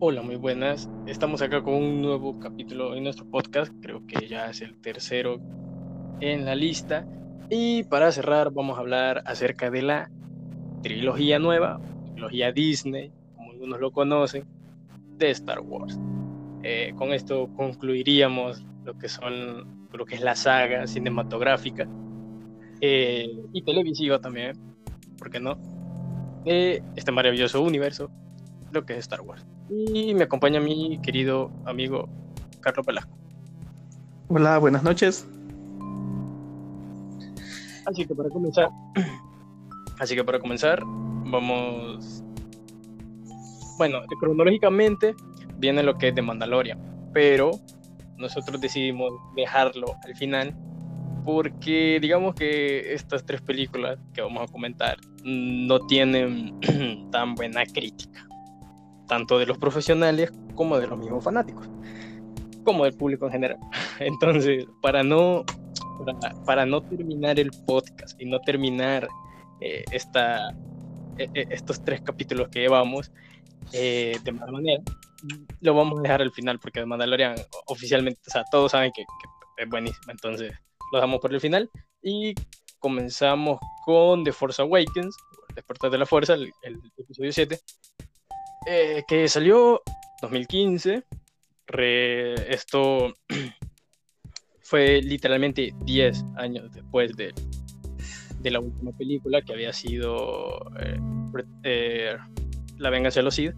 Hola, muy buenas. Estamos acá con un nuevo capítulo en nuestro podcast. Creo que ya es el tercero en la lista. Y para cerrar, vamos a hablar acerca de la trilogía nueva, trilogía Disney, como algunos lo conocen, de Star Wars. Eh, con esto concluiríamos lo que son lo que es la saga cinematográfica eh, y televisiva también, ¿por qué no? De este maravilloso universo, lo que es Star Wars. Y me acompaña mi querido amigo Carlos Velasco. Hola, buenas noches. Así que para comenzar, así que para comenzar, vamos. Bueno, cronológicamente viene lo que es de Mandalorian, pero nosotros decidimos dejarlo al final porque digamos que estas tres películas que vamos a comentar no tienen tan buena crítica tanto de los profesionales como de los mismos fanáticos, como del público en general. Entonces, para no, para, no terminar el podcast y no terminar eh, esta, e, e, estos tres capítulos que llevamos eh, de mala manera, lo vamos a dejar al final porque Mandalorian oficialmente, o sea, todos saben que, es buenísimo, entonces lo dejamos por el final y comenzamos con The Force Awakens, Despertar de la Fuerza, el, el episodio 7, eh, que salió 2015. esto fue literalmente 10 años después de, de, la última película que había sido eh, eh, La venganza de los Sith.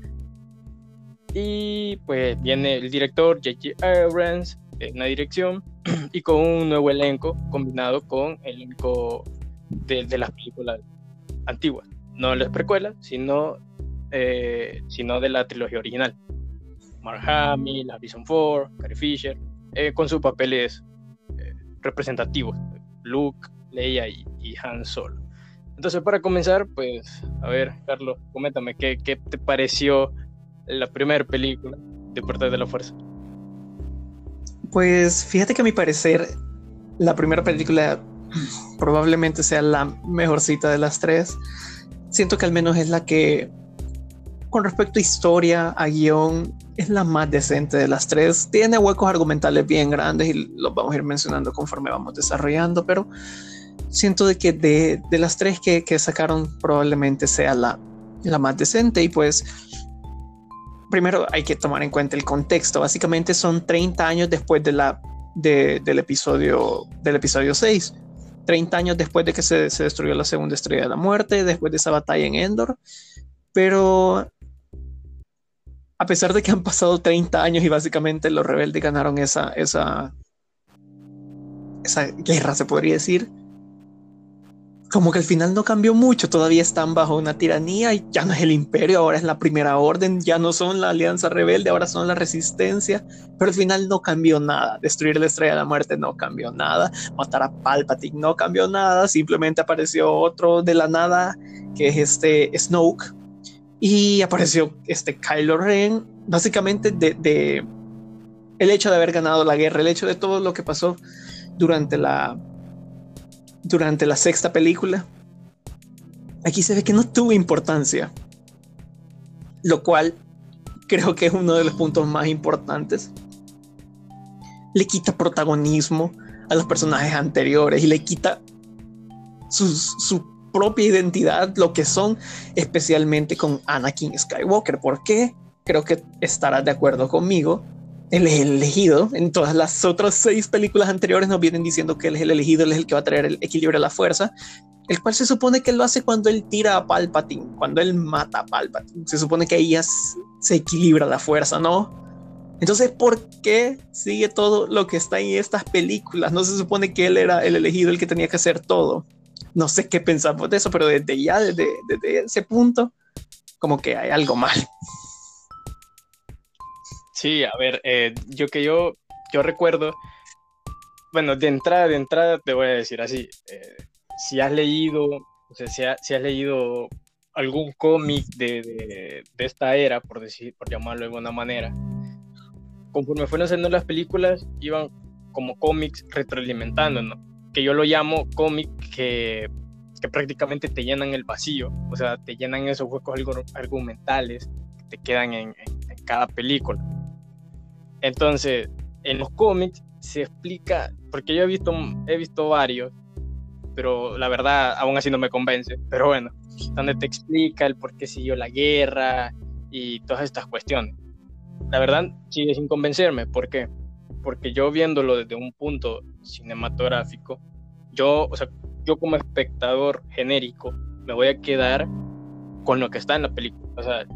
Y pues viene el director J.J. Abrams en una dirección y con un nuevo elenco combinado con el elenco de, de las películas antiguas. No las precuelas, sino eh, sino de la trilogía original. Mark Hamill, Harrison Ford, Carrie Fisher, eh, con sus papeles eh, representativos, Luke, Leia y, Han Solo. Entonces, para comenzar, pues, a ver, Carlos, coméntame, ¿qué, qué te pareció la primera película de Puertas de la Fuerza? Pues, fíjate que a mi parecer, la primera película probablemente sea la mejorcita de las tres. Siento que al menos es la que con respecto a historia, a guion, es la más decente de las tres. Tiene huecos argumentales bien grandes y los vamos a ir mencionando conforme vamos desarrollando, pero siento de que de, las tres que, sacaron probablemente sea la, la más decente y pues primero hay que tomar en cuenta el contexto. Básicamente son 30 años después de la, de, del, episodio, del episodio 6. 30 años después de que se, se destruyó la segunda estrella de la muerte, después de esa batalla en Endor. Pero a pesar de que han pasado 30 años y básicamente los rebeldes ganaron esa, esa, esa guerra, se podría decir, como que al final no cambió mucho, todavía están bajo una tiranía y ya no es el imperio, ahora es la primera orden, ya no son la alianza rebelde, ahora son la resistencia, pero al final no cambió nada, destruir la estrella de la muerte no cambió nada, matar a Palpatine no cambió nada, simplemente apareció otro de la nada que es este Snoke y apareció este Kylo Ren, básicamente de, el hecho de haber ganado la guerra, el hecho de todo lo que pasó durante la durante la sexta película. Aquí se ve que no tuvo importancia, lo cual creo que es uno de los puntos más importantes. Le quita protagonismo a los personajes anteriores y le quita su, su propia identidad, lo que son, especialmente con Anakin Skywalker. ¿Por qué? Creo que estarás de acuerdo conmigo. Él es el elegido. En todas las otras seis películas anteriores nos vienen diciendo que él es el elegido, él es el que va a traer el equilibrio a la fuerza, el cual se supone que lo hace cuando él tira a Palpatine, cuando él mata a Palpatine. Se supone que ahí se equilibra la fuerza, ¿no? Entonces, ¿por qué sigue todo lo que está en estas películas? No se supone que él era el elegido, el que tenía que hacer todo no sé qué pensamos de eso, pero desde ya, desde, ese punto, como que hay algo mal. Sí, a ver, eh, yo que yo, yo recuerdo, bueno, de entrada, de entrada te voy a decir así, eh, si has leído, o sea, si, has leído algún cómic de, de, esta era, por decir, por llamarlo de alguna manera, conforme fueron haciendo las películas, iban como cómics retroalimentando, ¿no? Que yo lo llamo cómic que, que, prácticamente te llenan el vacío, o sea, te llenan esos huecos argumentales que te quedan en, en cada película. Entonces, en los cómics se explica, porque yo he visto, he visto varios, pero la verdad aún así no me convence, pero bueno, donde te explica el por qué siguió la guerra y todas estas cuestiones. La verdad sigue sin convencerme, ¿por qué? Porque yo viéndolo desde un punto cinematográfico, yo, o sea, yo como espectador genérico, me voy a quedar con lo que está en la película. O sea,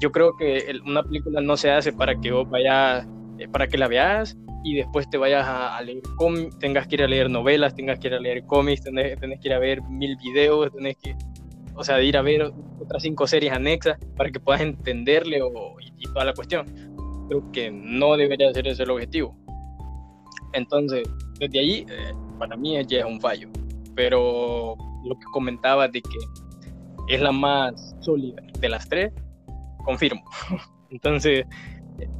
yo creo que una película no se hace para que vos vayas, eh, para que la veas y después te vayas a, leer cómics, tengas que ir a leer novelas, tengas que ir a leer cómics, tenés, que ir a ver mil videos, tenés que, o sea, ir a ver otras cinco series anexas para que puedas entenderle o, y, toda la cuestión. Creo que no debería ser ese el objetivo. Entonces, desde ahí, eh, para mí ya es un fallo. Pero lo que comentaba de que es la más sólida de las tres, confirmo. Entonces,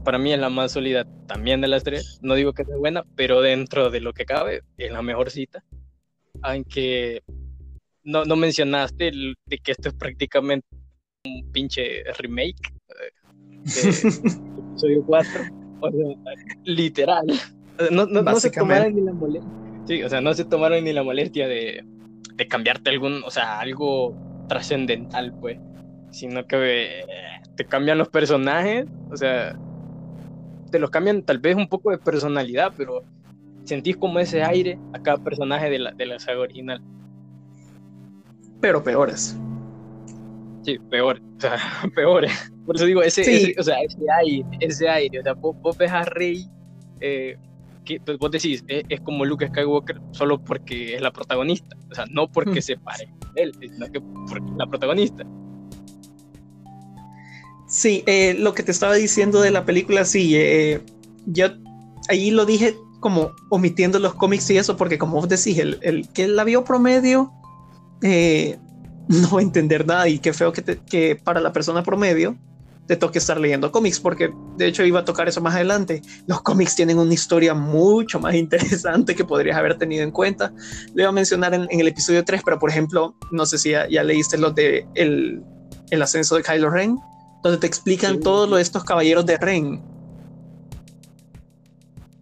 para mí es la más sólida también de las tres. No digo que sea buena, pero dentro de lo que cabe, es la mejor cita. Aunque no, no mencionaste de que esto es prácticamente un pinche remake eh, de episodio 4. O sea, literal. No, no, no se tomaron ni la molestia. Sí, o sea, no se tomaron ni la molestia de, de cambiarte algún, o sea, algo trascendental, pues. Sino que eh, te cambian los personajes, o sea, te los cambian tal vez un poco de personalidad, pero sentís como ese aire a cada personaje de la, de la saga original. Pero peores. Sí, peores, o sea, peores. Por eso digo, ese, o sea, ese aire, ese aire, o sea, vos, ves a Rey, eh, que, pues, vos decís, es, como Luke Skywalker solo porque es la protagonista, o sea, no porque se pare él, sino que porque es la protagonista. Sí, eh, lo que te estaba diciendo de la película, sí, eh, yo ahí lo dije como omitiendo los cómics y eso, porque como vos decís, el, el que la vio promedio eh, no entender nada y qué feo que, que para la persona promedio te toque estar leyendo cómics, porque de hecho iba a tocar eso más adelante. Los cómics tienen una historia mucho más interesante que podrías haber tenido en cuenta. Lo iba a mencionar en, el episodio 3, pero por ejemplo, no sé si ya, leíste lo de el, el ascenso de Kylo Ren donde te explican todos de estos caballeros de Ren.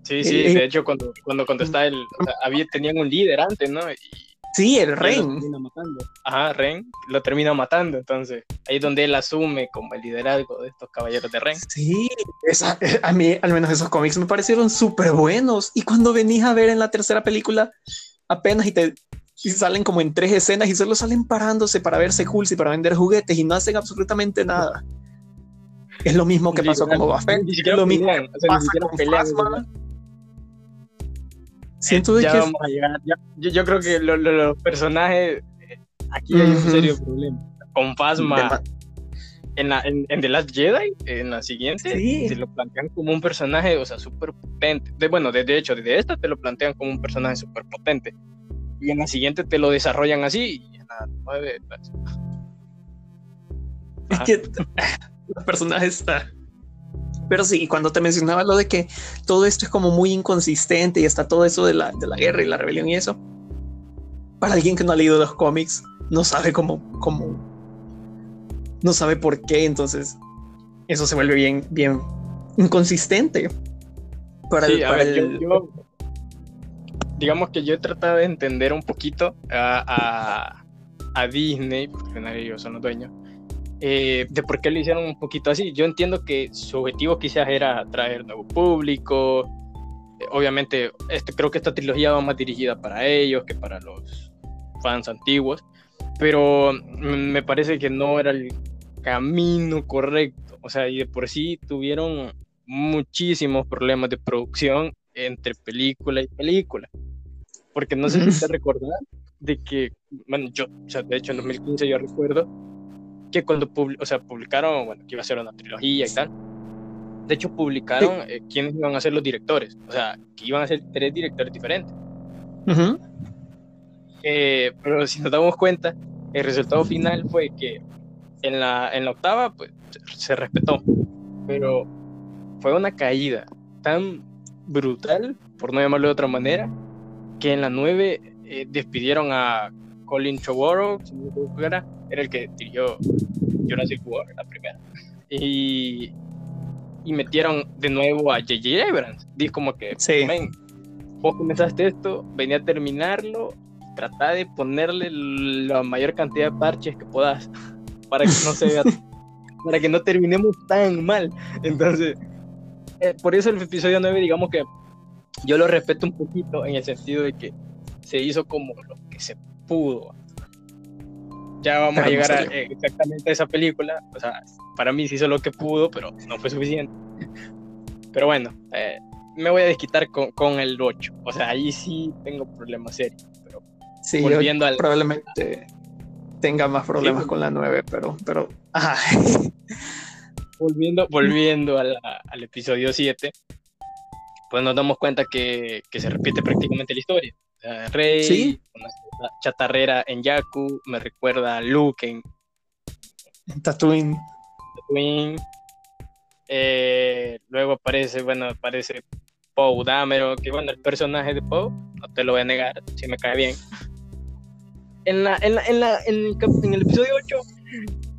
Sí, sí, eh, de hecho cuando, cuando contestaba el, había, tenían un líder antes, ¿no? Sí, el Ren. Ajá, Ren lo termina matando, entonces ahí es donde él asume como el liderazgo de estos caballeros de Ren. Sí, eh, a mí al menos esos cómics me parecieron súper buenos y cuando venís a ver en la tercera película apenas y te y salen como en tres escenas y solo salen parándose para verse cool y para vender juguetes y no hacen absolutamente nada. Es lo mismo que pasó con Boba Fett. Ni siquiera lo mismo pelean, o sea, ni siquiera pelean. Siento ya que vamos a llegar. yo, yo, creo que los personajes eh, aquí hay un serio problema. Con Phasma en, la, en, The Last Jedi, en la siguiente, se lo plantean como un personaje, o sea, súper potente. De, bueno, de, de, hecho, desde esta te lo plantean como un personaje súper potente. Y en la siguiente te lo desarrollan así y en la nueve. Pues, es que los personajes. está Pero sí, cuando te mencionaba lo de que todo esto es como muy inconsistente y está todo eso de la, de la guerra y la rebelión y eso, para alguien que no ha leído los cómics, no sabe cómo, cómo, no sabe por qué, entonces eso se vuelve bien, bien inconsistente. Para, el, digamos que yo he tratado de entender un poquito a, a, a Disney, porque ellos son los dueños, eh, de por qué lo hicieron un poquito así. Yo entiendo que su objetivo quizás era atraer nuevo público. Eh, obviamente, este, creo que esta trilogía va más dirigida para ellos que para los fans antiguos. Pero me parece que no era el camino correcto. O sea, y de por sí tuvieron muchísimos problemas de producción entre película y película. Porque no sé si te recordar de que, bueno, yo, o sea, de hecho en 2015 yo recuerdo que cuando o sea, publicaron, bueno, que iba a ser una trilogía y tal, de hecho publicaron eh, quiénes iban a ser los directores, o sea, que iban a ser tres directores diferentes. Eh, pero si nos damos cuenta, el resultado final fue que en la, en la octava, pues, se, respetó, pero fue una caída tan brutal, por no llamarlo de otra manera, que en la nueve eh, despidieron a Colin Trevorrow, era, era el que dirigió Jurassic World, la primera. Y, y metieron de nuevo a J.J. Abrams. Dijo como que, Sí. "Men, vos comenzaste esto, venía a terminarlo, trata de ponerle la mayor cantidad de parches que puedas para que no se vea, para que no terminemos tan mal. Entonces, eh, por eso el episodio 9, digamos que yo lo respeto un poquito en el sentido de que se hizo como lo que se pudo. Ya vamos Pero a no llegar a eh, exactamente a esa película. O sea, para mí se hizo lo que pudo, pero no fue suficiente. Pero bueno, eh, me voy a desquitar con, con el 8. O sea, ahí sí tengo problemas serios. Pero Sí, yo volviendo al. probablemente tenga más problemas Sí. con la 9, pero, pero, ajá. volviendo, volviendo a la- al episodio 7, pues nos damos cuenta que, que se repite prácticamente la historia. Rey, Sí. una chatarrera en Yaku, me recuerda a Luke en Tatooine. Tatooine. Eh, luego aparece, bueno, aparece Poe Dameron, que bueno, el personaje de Poe, no te lo voy a negar, sí me cae bien. En, la, en, la, en, la, en, el, en episodio 8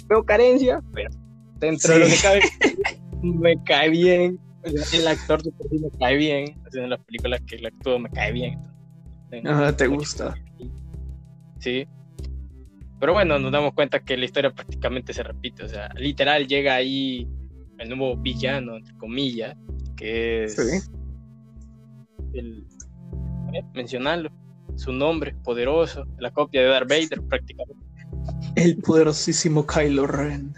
veo carencia, pero dentro de lo que cabe, me cae bien. El actor de por sí me cae bien. En las películas que él actúa me cae bien. Ah, te gusta. Sí. Pero bueno, nos damos cuenta que la historia prácticamente se repite. O sea, literal llega ahí el nuevo villano, entre comillas, que es Sí. el eh, mencionarlo. Su nombre, poderoso, la copia de Darth Vader prácticamente. El poderosísimo Kylo Ren.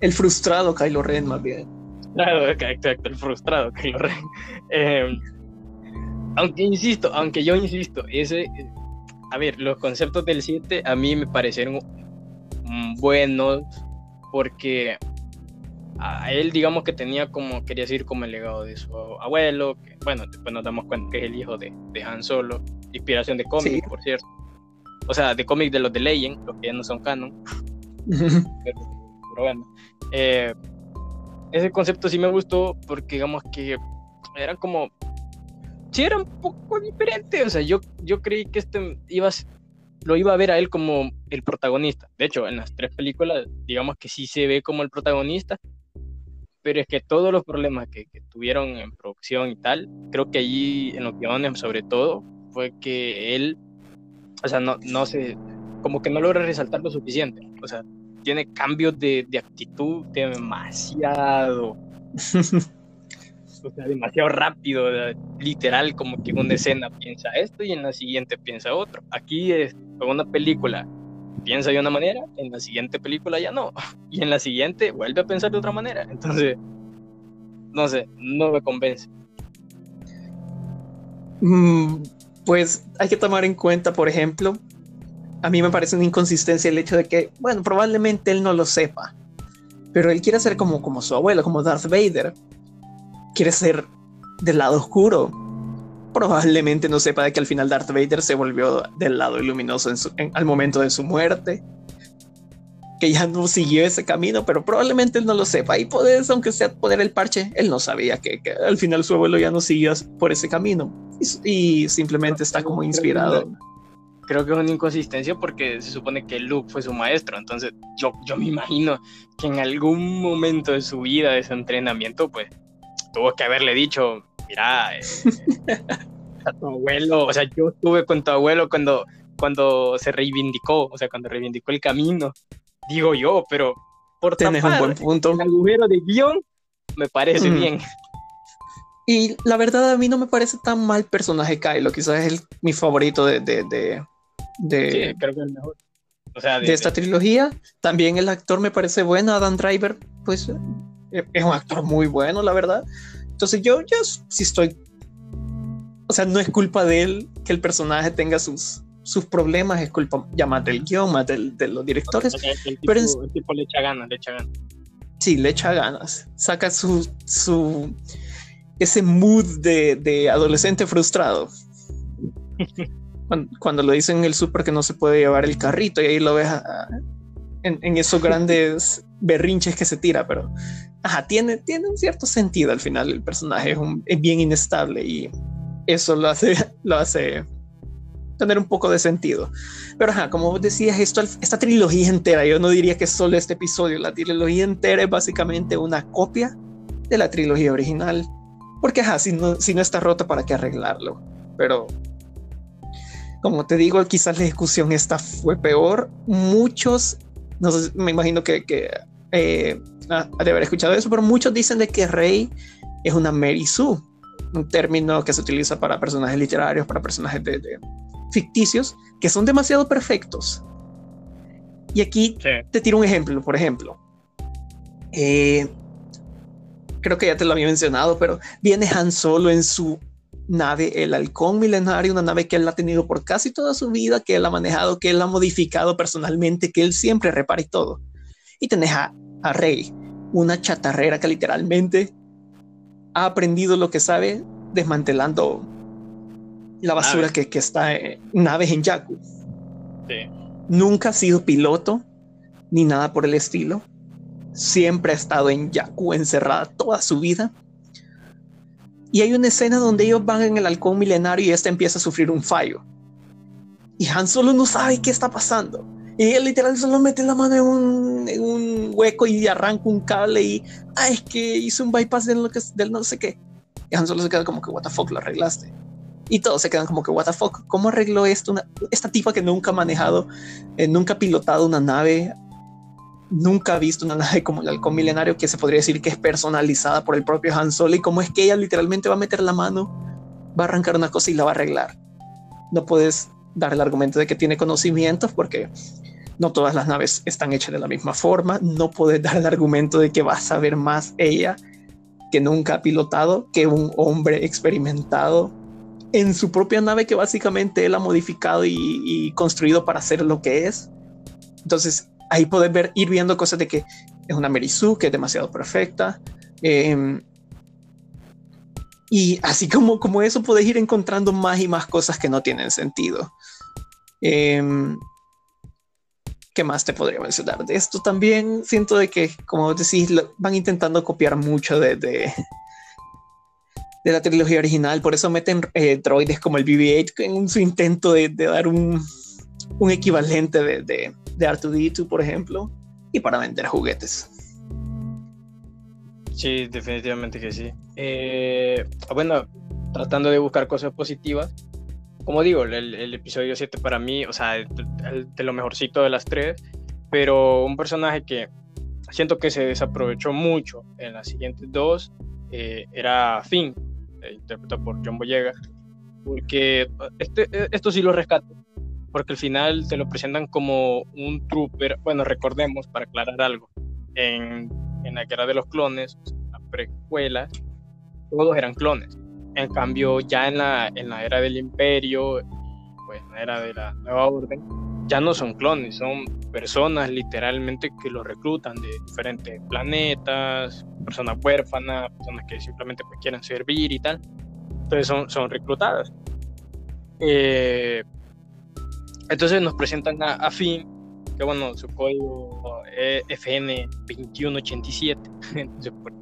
El frustrado Kylo Ren, más bien. Claro, exacto, el frustrado Kylo Ren. Eh, aunque insisto, aunque yo insisto, ese, a ver, los conceptos del 7 a mí me parecieron buenos porque a él digamos que tenía como, quería decir como el legado de su abuelo, que bueno, después nos damos cuenta que es el hijo de, de Han Solo, inspiración de cómic, Sí. por cierto. O sea, de cómic de los de Legend, los que ya no son canon pero, pero bueno. Eh, ese concepto sí me gustó porque digamos que era como... Sí, era un poco diferente. O sea, yo, yo creí que este iba a, lo iba a ver a él como el protagonista. De hecho, en las tres películas, digamos que sí se ve como el protagonista. Pero es que todos los problemas que, que tuvieron en producción y tal, creo que allí en los guiones sobre todo, fue que él, o sea, no, no se, como que no logra resaltar lo suficiente. O sea, tiene cambios de, de actitud demasiado, o sea, demasiado rápido, literal, como que en una escena piensa esto y en la siguiente piensa otro. Aquí es una película piensa de una manera, en la siguiente película ya no, y en la siguiente vuelve a pensar de otra manera. Entonces, no sé, no me convence. Mm, Pues hay que tomar en cuenta, por ejemplo, a mí me parece una inconsistencia el hecho de que, bueno, probablemente él no lo sepa, pero él quiere ser como, como su abuelo, como Darth Vader. Quiere ser del lado oscuro. Probablemente no sepa de que al final Darth Vader se volvió del lado luminoso en su- en- al momento de su muerte. Que ya no siguió ese camino, pero probablemente él no lo sepa. Y puedes, aunque sea poner el parche, él no sabía que, que al final su abuelo ya no siguió por ese camino. Y, y simplemente está como inspirado. Creo que es una inconsistencia porque se supone que Luke fue su maestro, entonces yo, yo me imagino que en algún momento de su vida, de su entrenamiento, pues tuvo que haberle dicho, mira, eh, a tu abuelo, o sea, yo estuve con tu abuelo cuando, cuando se reivindicó, o sea, cuando reivindicó el camino, digo yo, pero por Tienes un buen punto. el agujero de guion, me parece Mm. bien. Y la verdad a mí no me parece tan mal personaje Kylo, quizás es el- mi favorito de, de, de, de- Sí, creo que es el mejor. O sea, de, de esta trilogía. También el actor me parece bueno, Adam Driver, pues es un actor muy bueno, la verdad. Entonces yo, yo sí estoy... O sea, no es culpa de él que el personaje tenga sus, sus problemas, es culpa ya más del guion, más del- de los directores. o sea, el, tipo, pero el tipo le echa ganas, le echa ganas. Sí, le echa ganas. Saca su, su ese mood de, de adolescente frustrado. Cuando, cuando lo dicen en el súper que no se puede llevar el carrito y ahí lo ves ah, en, en esos grandes berrinches que se tira, pero ajá, tiene, tiene un cierto sentido al final. El personaje es, un- bien inestable y eso lo hace, lo hace tener un poco de sentido. Pero ajá, como vos decías, esto, esta trilogía entera, yo no diría que solo este episodio, la trilogía entera es básicamente una copia de la trilogía original. Porque ajá, si no, si no está rota, ¿para qué arreglarlo? Pero como te digo, quizás la ejecución esta fue peor. Muchos, no sé, me imagino que, que eh, de haber escuchado eso, pero muchos dicen de que Rey es una Mary Sue, un término que se utiliza para personajes literarios, para personajes de, ficticios, que son demasiado perfectos. Y aquí te tiro un ejemplo, por ejemplo. Eh, creo que ya te lo había mencionado, pero viene Han Solo en su nave, el halcón milenario, una nave que él ha tenido por casi toda su vida, que él ha manejado, que él ha modificado personalmente, que él siempre repara y todo. Y tenés a, a Rey, una chatarrera que literalmente ha aprendido lo que sabe desmantelando la basura que, que, está en naves en Yaku. Nunca ha sido piloto ni nada por el estilo. Siempre ha estado en Yaku encerrada toda su vida. Y hay una escena donde ellos van en el halcón milenario y este empieza a sufrir un fallo. Y Han solo no sabe qué está pasando. Y él literal solo mete la mano en un, en un hueco y arranca un cable y, ah, es que hizo un bypass del, lo que, del no sé qué. Y Han Solo se queda como que, what the fuck, lo arreglaste. Y todos se quedan como que, what the fuck, ¿cómo arregló esto? esta tipa que nunca ha manejado, eh, nunca ha pilotado una nave, nunca ha visto una nave como el halcón milenario que se podría decir que es personalizada por el propio Han Solo y cómo es que ella literalmente va a meter la mano, va a arrancar una cosa y la va a arreglar. No puedes dar el argumento de que tiene conocimientos porque no todas las naves están hechas de la misma forma. No puedes dar el argumento de que va a saber más ella que nunca ha pilotado que un hombre experimentado en su propia nave que básicamente él ha modificado y, construido para ser lo que es. Entonces ahí puedes ver, ir viendo cosas de que es una Merisu que es demasiado perfecta. Em, y así como, como eso puedes ir encontrando más y más cosas que no tienen sentido. Eh, ¿Qué más te podría mencionar? De esto también siento de que, como decís, van intentando copiar mucho de, de, la trilogía original. Por eso meten eh, droides como el BB-8 en su intento de, dar un, un, equivalente de, de, de R2D2, por ejemplo, y para vender juguetes. Sí, definitivamente que sí. Eh, bueno, tratando de buscar cosas positivas, como digo, el, episodio 7 para mí, o sea, de lo mejorcito de las tres, pero un personaje que siento que se desaprovechó mucho en las siguientes dos eh, era Finn, eh, interpretado por John Boyega, porque este, esto sí lo rescato, porque al final te lo presentan como un trooper, bueno, recordemos, para aclarar algo, en, en la guerra de los clones, la precuela, todos eran clones en cambio, ya en la, en la era del imperio, pues en la era de la nueva orden, ya no son clones, son personas literalmente que los reclutan de diferentes planetas, personas huérfanas, personas que simplemente pues, quieren servir y tal. Entonces son, son reclutadas. Eh, entonces nos presentan a, a Finn, que bueno, su código es FN2187, entonces por,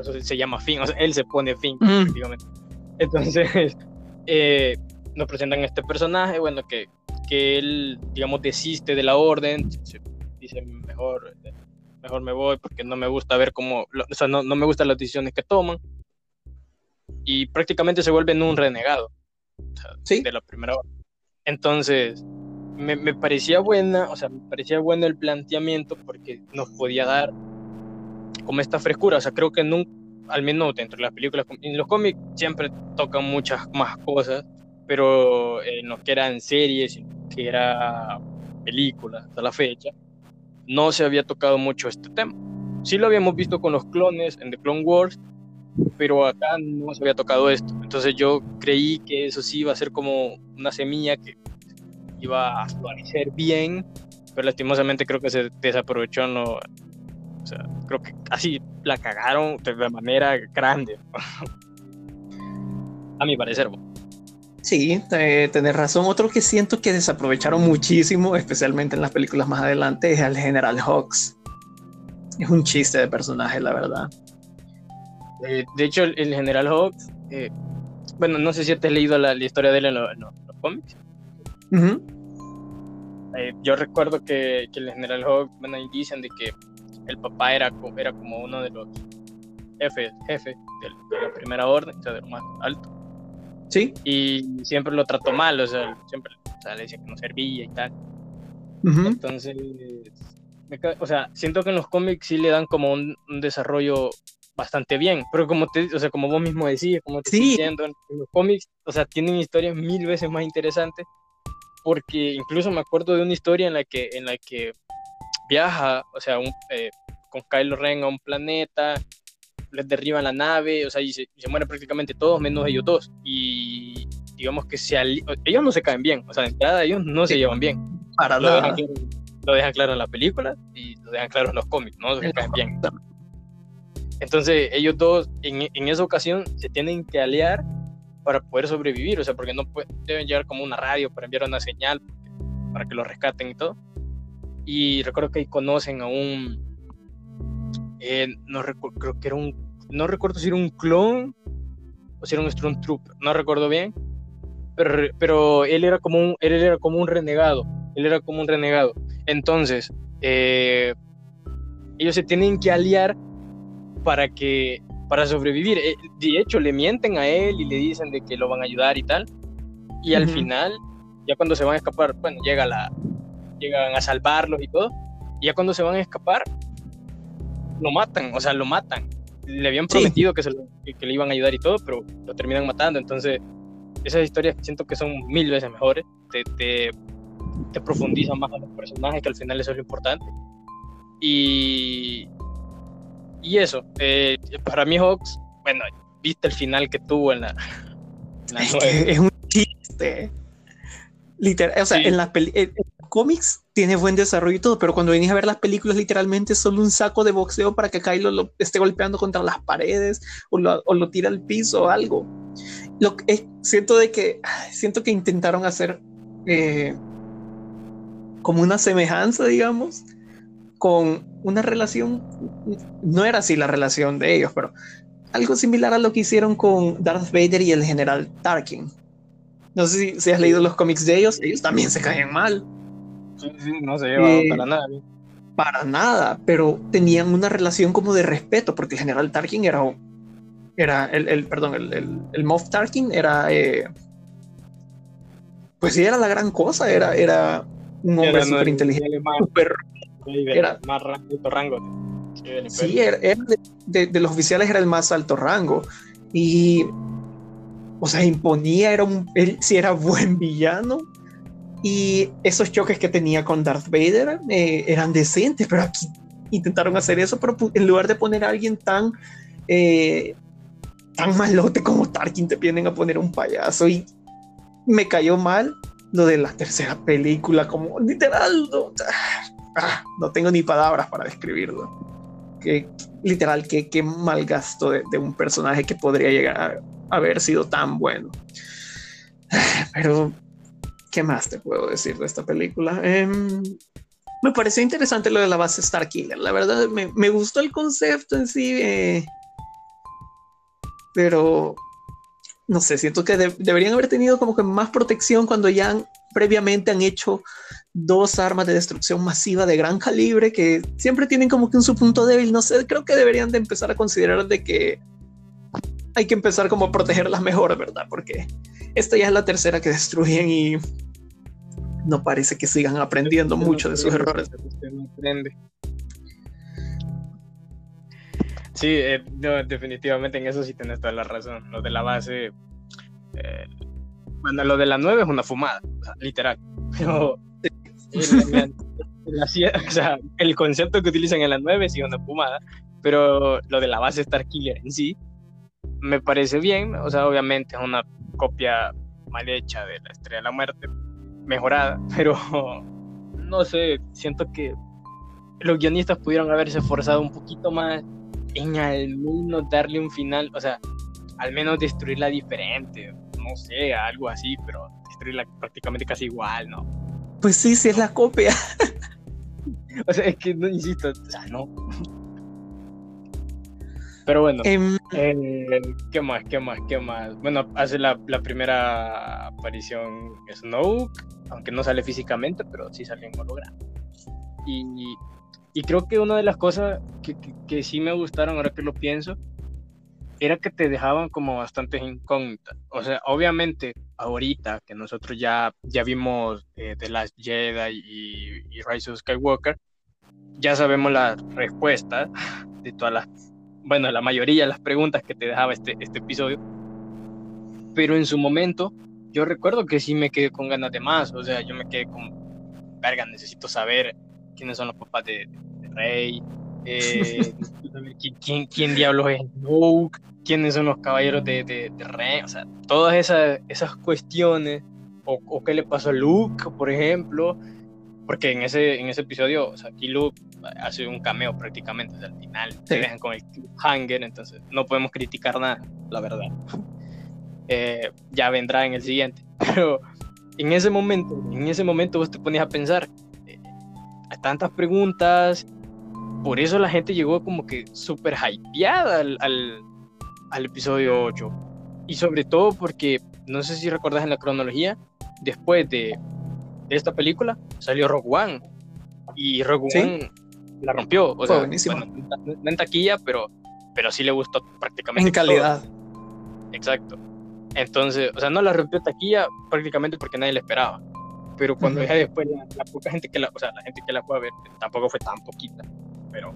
eso se llama Finn, o sea, él se pone Finn, mm. Entonces, eh, nos presentan este personaje, bueno, que, que él, digamos, desiste de la orden, dice, mejor, mejor me voy porque no me gusta ver cómo, o sea, no, no me gustan las decisiones que toman. Y prácticamente se vuelve en un renegado ¿Sí? de la primera hora. Entonces, me, me, parecía buena, o sea, me parecía bueno el planteamiento porque nos podía dar como esta frescura, o sea, creo que nunca al menos dentro de las películas, en los cómics siempre tocan muchas más cosas, pero en lo que eran series, que era películas hasta la fecha, no se había tocado mucho este tema. Sí lo habíamos visto con los clones en The Clone Wars, pero acá no se había tocado esto. Entonces yo creí que eso sí iba a ser como una semilla que iba a florecer bien, pero lastimosamente creo que se desaprovechó en lo, o sea, creo que así la cagaron de manera grande. A mi parecer. Sí, tenés razón. Otro que siento que desaprovecharon muchísimo, especialmente en las películas más adelante, es el General Hawks. Es un chiste de personaje, la verdad. Eh, de hecho, el, General Hawks, eh, bueno, no sé si te has leído la, historia de él en, los cómics. Eh, yo recuerdo que, que, el general Hawk, bueno, dicen de que el papá era, era como uno de los jefes, jefe de, la primera orden, o sea, de lo más alto. Sí. Y siempre lo trató mal, o sea, siempre le decía que no servía y tal. Entonces, o sea, siento que en los cómics sí le dan como un, desarrollo bastante bien, pero como te, o sea, como vos mismo decías, como te estoy diciendo, en los cómics, o sea, tienen historias mil veces más interesantes, porque incluso me acuerdo de una historia en la que, en la que viaja, o sea, eh, con Kylo Ren a un planeta, les derriban la nave, o sea, y se, mueren prácticamente todos menos ellos dos, y digamos que se ellos no se caen bien, o sea, de entrada ellos no se llevan bien. Para nada lo dejan claro en la película y lo dejan claro en los cómics, ¿no? Se caen bien. Entonces, ellos dos en, en, esa ocasión se tienen que aliar para poder sobrevivir, o sea, porque no deben llevar como una radio para enviar una señal para que lo rescaten y todo. Y recuerdo que ahí conocen a un. Eh, no recuerdo, creo que era un. No recuerdo si era un clon o si era un Stormtrooper, no recuerdo bien. Pero, pero él, era como un, él era como un renegado. Él era como un renegado. Entonces, eh, ellos se tienen que aliar para que para sobrevivir. Eh, de hecho, le mienten a él y le dicen de que lo van a ayudar y tal. Y al final, ya cuando se van a escapar, bueno, llega la, llegan a salvarlos y todo. Y ya cuando se van a escapar, lo matan, o sea, lo matan. Le habían prometido que, se que, le iban a ayudar y todo, pero lo terminan matando. Entonces, esas historias siento que son mil veces mejores. te, te profundizan más a los personajes, que al final eso es lo importante. Y, y eso, eh, para mí Hawks, bueno, viste el final que tuvo en la... es, un chiste. Literal, o sea, en las cómics tiene buen desarrollo y todo, pero cuando venís a ver las películas, literalmente es solo un saco de boxeo para que Kylo lo esté golpeando contra las paredes o lo, o lo tira al piso o algo. Lo que, siento de que siento que intentaron hacer eh, como una semejanza, digamos, con una relación, no era así la relación de ellos, pero algo similar a lo que hicieron con Darth Vader y el general Tarkin. No sé si, has leído los cómics de ellos, ellos también se caen mal. Sí, sí, no se eh, para nada. Para nada, pero tenían una relación como de respeto, porque el general Tarkin era, era el, el perdón, el, el, el Moff Tarkin era, eh, pues sí, era la gran cosa, era, era un hombre súper inteligente, super, era más alto rango. Sí, era, de, los oficiales era el más alto rango. Y, o sea, imponía, era un, él sí era buen villano. Y esos choques que tenía con Darth Vader eh, eran decentes, pero aquí intentaron hacer eso, pero en lugar de poner a alguien tan, eh, tan malote como Tarkin, te vienen a poner un payaso. Y me cayó mal lo de la tercera película, como literal, no, ah, no tengo ni palabras para describirlo. Que literal, que qué mal gasto de, un personaje que podría llegar a haber sido tan bueno. Pero, ¿qué más te puedo decir de esta película? Em, me pareció interesante lo de la base Starkiller. La verdad, me, me gustó el concepto en sí. Eh, pero no sé, siento que deberían haber tenido como que más protección cuando ya previamente han hecho dos armas de destrucción masiva de gran calibre que siempre tienen como que un su punto débil. No sé, creo que deberían de empezar a considerar de que hay que empezar como a protegerlas mejor, ¿verdad? Porque esta ya es la tercera que destruyen y no parece que sigan aprendiendo mucho de sus errores. Sí, eh, definitivamente en eso sí tienes toda la razón. Lo de la base, eh, bueno, lo de la 9 es una fumada, literal. Pero el concepto que utilizan en la 9 sí es una fumada, pero lo de la base Starkiller en sí me parece bien. O sea, obviamente es una copia mal hecha de la Estrella de la Muerte, mejorada, pero no sé, siento que los guionistas pudieron haberse esforzado un poquito más en al menos darle un final, o sea, al menos destruirla diferente, no sé, algo así, pero destruirla prácticamente casi igual, ¿no? Pues sí, sí es la copia. o sea, es que no insisto, o sea, no. Pero bueno, eh, ¿qué más? ¿Qué más? ¿Qué más? Bueno, hace la, la primera aparición Snoke, aunque no sale físicamente, pero sí sale en holograma. Y, y creo que una de las cosas que, que, sí me gustaron, ahora que lo pienso, era que te dejaban como bastantes incógnitas. O sea, obviamente, ahorita que nosotros ya, ya vimos eh, The Last Jedi y, y Rise of Skywalker, ya sabemos la respuesta de todas las, bueno, la mayoría de las preguntas que te dejaba este, este episodio. Pero en su momento, yo recuerdo que sí me quedé con ganas de más. O sea, yo me quedé con, verga, necesito saber quiénes son los papás de, Rey, eh, ¿quién, quién, diablos es Luke, quiénes son los caballeros de, de, Rey, o sea, todas esas, esas cuestiones, o, qué le pasó a Luke, por ejemplo, porque en ese, en ese episodio, o sea, Luke hace un cameo prácticamente, al final se dejan con el hanger, entonces no podemos criticar nada, la verdad. Eh, ya vendrá en el siguiente, pero en ese momento, en ese momento vos te ponías a pensar, tantas preguntas. Por eso la gente llegó como que súper hypeada al, al, episodio 8. Y sobre todo porque, no sé si recuerdas en la cronología, después de, de esta película salió Rogue One. Y Rogue One la rompió. O sea, no en taquilla, pero, pero sí le gustó prácticamente. En calidad. Exacto. Entonces, o sea, no la rompió taquilla prácticamente porque nadie la esperaba pero cuando ya después la, poca gente que la, o sea, la gente que la fue a ver, tampoco fue tan poquita, pero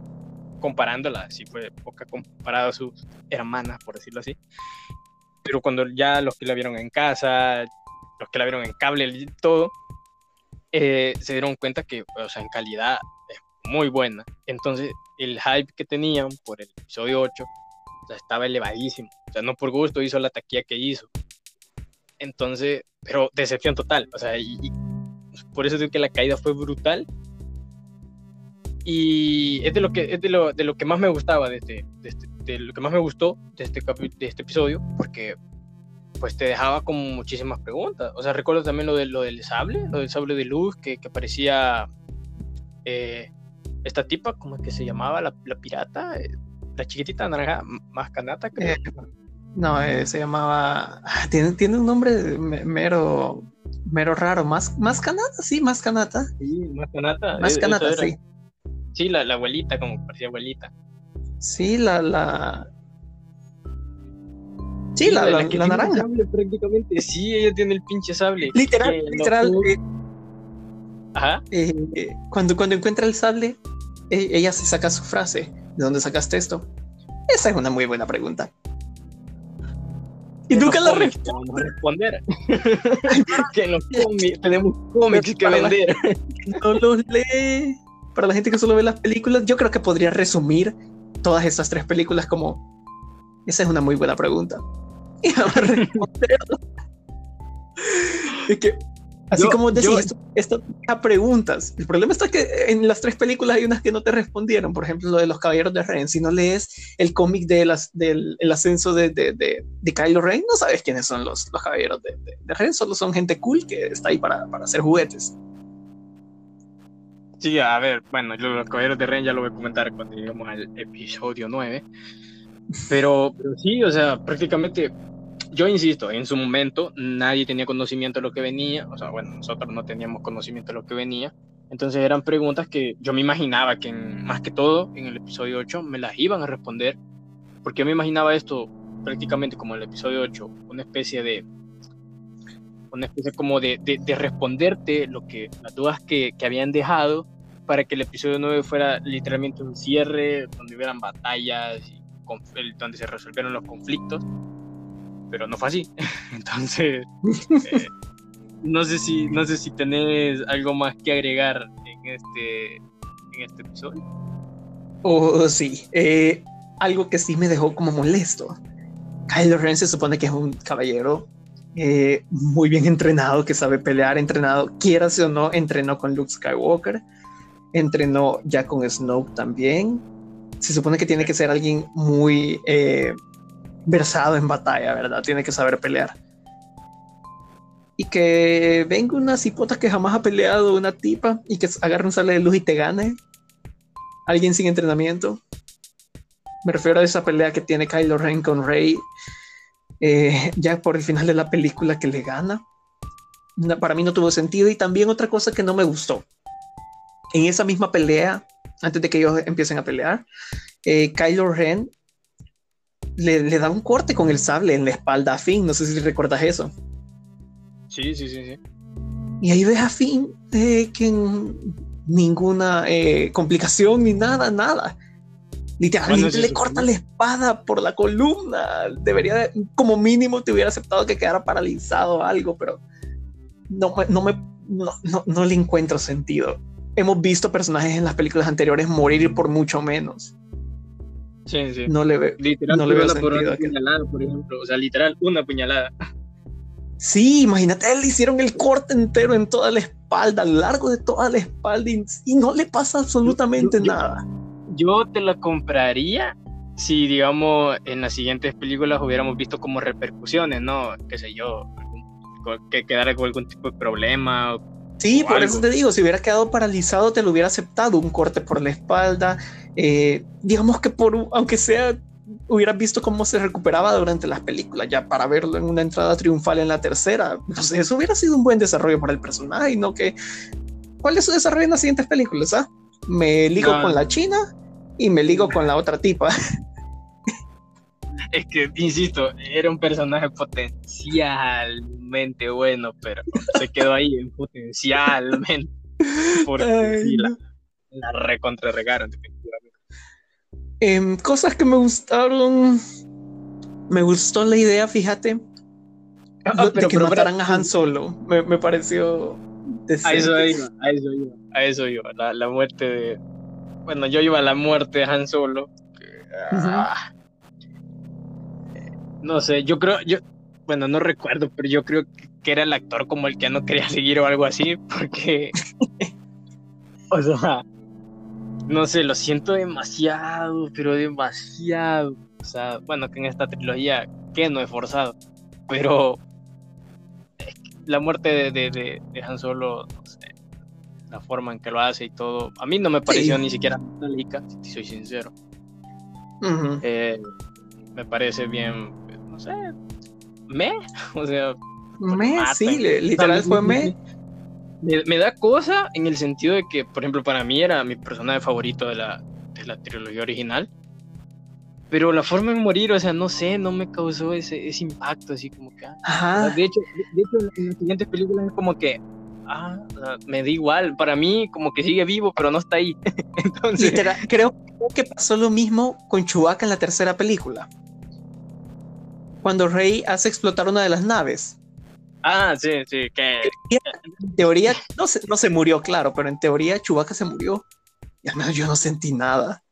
comparándola, sí fue poca comparada a sus hermanas, por decirlo así. Pero cuando ya los que la vieron en casa, los que la vieron en cable todo, eh, se dieron cuenta que, o sea, en calidad es muy buena. Entonces, el hype que tenían por el episodio 8 o estaba elevadísimo. O sea, no por gusto hizo la taquilla que hizo. Entonces, pero decepción total. O sea, y por eso digo que la caída fue brutal. Y es de lo que, es de lo, de lo que más me gustaba de este, de, este, de lo que más me gustó de este, de este episodio, porque pues te dejaba como muchísimas preguntas. O sea, recuerdo también lo, de, lo del sable, lo del sable de luz, que, que parecía eh, esta tipa, ¿cómo es que se llamaba? La, la pirata, eh, la chiquitita naranja, más canata, eh, no, se llamaba. Tiene, tiene un nombre mero mero raro. Más, más canata, sí, más canata. Sí, más canata. Más canata, sí. Sí, la, la, abuelita, como parecía abuelita. Sí, la, la. Sí, la, la, la, naranja. prácticamente. Sí, ella tiene el pinche sable. Literal, literal. Eh, Ajá. Eh, cuando, cuando encuentra el sable, eh, ella se saca su frase. ¿De dónde sacaste esto? Esa es una muy buena pregunta. Y nunca la a responder. que los cómics, tenemos cómics que vender. no los lee. Para la gente que solo ve las películas, yo creo que podría resumir todas estas tres películas como esa es una muy buena pregunta. Y vamos a responder. es que Así como decís, esto, a preguntas. El problema está que en las tres películas hay unas que no te respondieron. Por ejemplo, lo de los Caballeros de Ren. Si no lees el cómic de las, del el ascenso de, de, de, Kylo Ren, no sabes quiénes son los, los Caballeros de, de, Ren. Solo son gente cool que está ahí para, para hacer juguetes. Sí, a ver, bueno, los Caballeros de Ren ya lo voy a comentar cuando lleguemos al episodio 9. Pero, pero sí, o sea, prácticamente yo insisto, en su momento nadie tenía conocimiento de lo que venía, o sea, bueno, nosotros no teníamos conocimiento de lo que venía, entonces eran preguntas que yo me imaginaba que más que todo en el episodio 8 me las iban a responder, porque yo me imaginaba esto prácticamente como el episodio 8, una especie de una especie como de, de, responderte lo que las dudas que, que, habían dejado para que el episodio 9 fuera literalmente un cierre donde hubieran batallas y donde se resolvieron los conflictos pero no fue así. Entonces, eh, no sé si no sé si tenés algo más que agregar en este en este episodio. Oh, sí. Eh, algo que sí me dejó como molesto. Kylo Ren se supone que es un caballero eh, muy bien entrenado, que sabe pelear, entrenado, quieras o no, entrenó con Luke Skywalker, entrenó ya con Snoke también. Se supone que tiene que ser alguien muy versado en batalla, ¿verdad? Tiene que saber pelear. Y que venga una cipota que jamás ha peleado, una tipa, y que agarre un sale de luz y te gane. Alguien sin entrenamiento. Me refiero a esa pelea que tiene Kylo Ren con Rey, eh, ya por el final de la película que le gana. para mí no tuvo sentido. Y también otra cosa que no me gustó. En esa misma pelea, antes de que ellos empiecen a pelear, eh, Kylo Ren le, da un corte con el sable en la espalda a Finn. No sé si recuerdas eso. Sí, sí, sí, sí. Y ahí ves a Finn eh, que ninguna eh, complicación ni nada, nada. Literalmente le corta la espada por la columna. Debería, como mínimo, te hubiera aceptado que quedara paralizado o algo, pero no, no me no, no, le encuentro sentido. Hemos visto personajes en las películas anteriores morir por mucho menos. Sí, sí. No le, ve, literal, no le veo por una puñalada, por ejemplo. O sea, literal, una puñalada. Sí, imagínate, le hicieron el corte entero en toda la espalda, a lo largo de toda la espalda, y, no le pasa absolutamente nada. Yo te la compraría si, digamos, en las siguientes películas hubiéramos visto como repercusiones, ¿no? Qué sé yo, que quedara con algún tipo de problema. Sí, por eso te digo, si hubiera quedado paralizado, te lo hubiera aceptado un corte por la espalda. Eh, digamos que por, aunque sea hubieras visto cómo se recuperaba durante las películas, ya para verlo en una entrada triunfal en la tercera. Entonces, eso hubiera sido un buen desarrollo para el personaje, no que. ¿Cuál es su desarrollo en las siguientes películas? Ah? Me ligo con la china y me ligo con la otra tipa. Es que, insisto, era un personaje potencialmente bueno, pero se quedó ahí en potencialmente. Porque la, la recontrarregaron, Em, cosas que me gustaron. Me gustó la idea, fíjate. Ah, pero, de que mataran a Han Solo. Me, me pareció. A eso iba, a eso iba, a eso iba. La, la, muerte de. Bueno, yo iba a la muerte de Han Solo. Ah, no sé, yo creo. yo Bueno, no recuerdo, pero yo creo que era el actor como el que no quería seguir o algo así, porque. o sea no sé, lo siento demasiado, pero demasiado. O sea, bueno, que en esta trilogía, que no he forzado, pero la muerte de, de, de, Han Solo, no sé, la forma en que lo hace y todo, a mí no me pareció ni siquiera metálica, si soy sincero. Eh, me parece bien, no sé, me, o sea, me, sí, literal fue me me, da cosa en el sentido de que, por ejemplo, para mí era mi personaje favorito de la, de la trilogía original. Pero la forma de morir, o sea, no sé, no me causó ese, ese impacto, así como que. Ah, Ajá. de, hecho, de, hecho, en las siguientes películas es como que. Ah, me da igual. Para mí, como que sigue vivo, pero no está ahí. Entonces. creo que pasó lo mismo con Chewbacca en la tercera película. Cuando Rey hace explotar una de las naves. Ah, sí, sí, que... En teoría, no se, no se murió, claro, pero en teoría Chubaca se murió. Y al menos yo no sentí nada.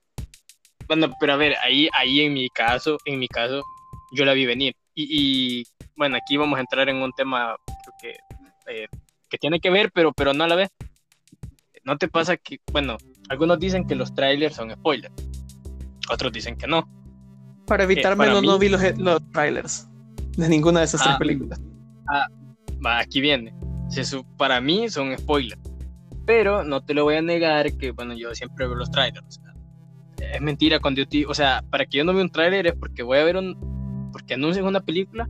Bueno, pero a ver, ahí, ahí en mi caso, en mi caso, yo la vi venir. Y, bueno, aquí vamos a entrar en un tema que, eh, que tiene que ver, pero, pero no a la vez. ¿No te pasa que, bueno, algunos dicen que los trailers son spoilers, otros dicen que no? Para evitarme, no vi los, los, trailers de ninguna de esas tres ah, películas. Ah, aquí viene. para mí son spoilers. Pero no te lo voy a negar que, bueno, yo siempre veo los trailers. es mentira cuando yo, o sea, para que yo no vea un trailer es porque voy a ver un, porque anuncian una película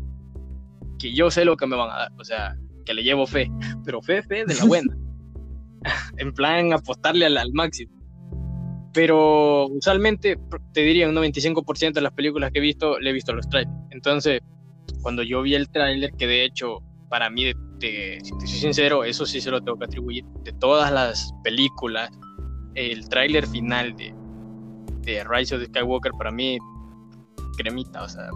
que yo sé lo que me van a dar. O sea, que le llevo fe. Pero fe, fe de la buena. en plan, apostarle al, máximo. Pero usualmente, te diría, un 95% de las películas que he visto, le he visto los trailers. Entonces, cuando yo vi el tráiler, que de hecho para mí, de, si te soy sincero, eso sí se lo tengo que atribuir. De todas las películas, el tráiler final de, de Rise of the Skywalker para mí, cremita, o sea,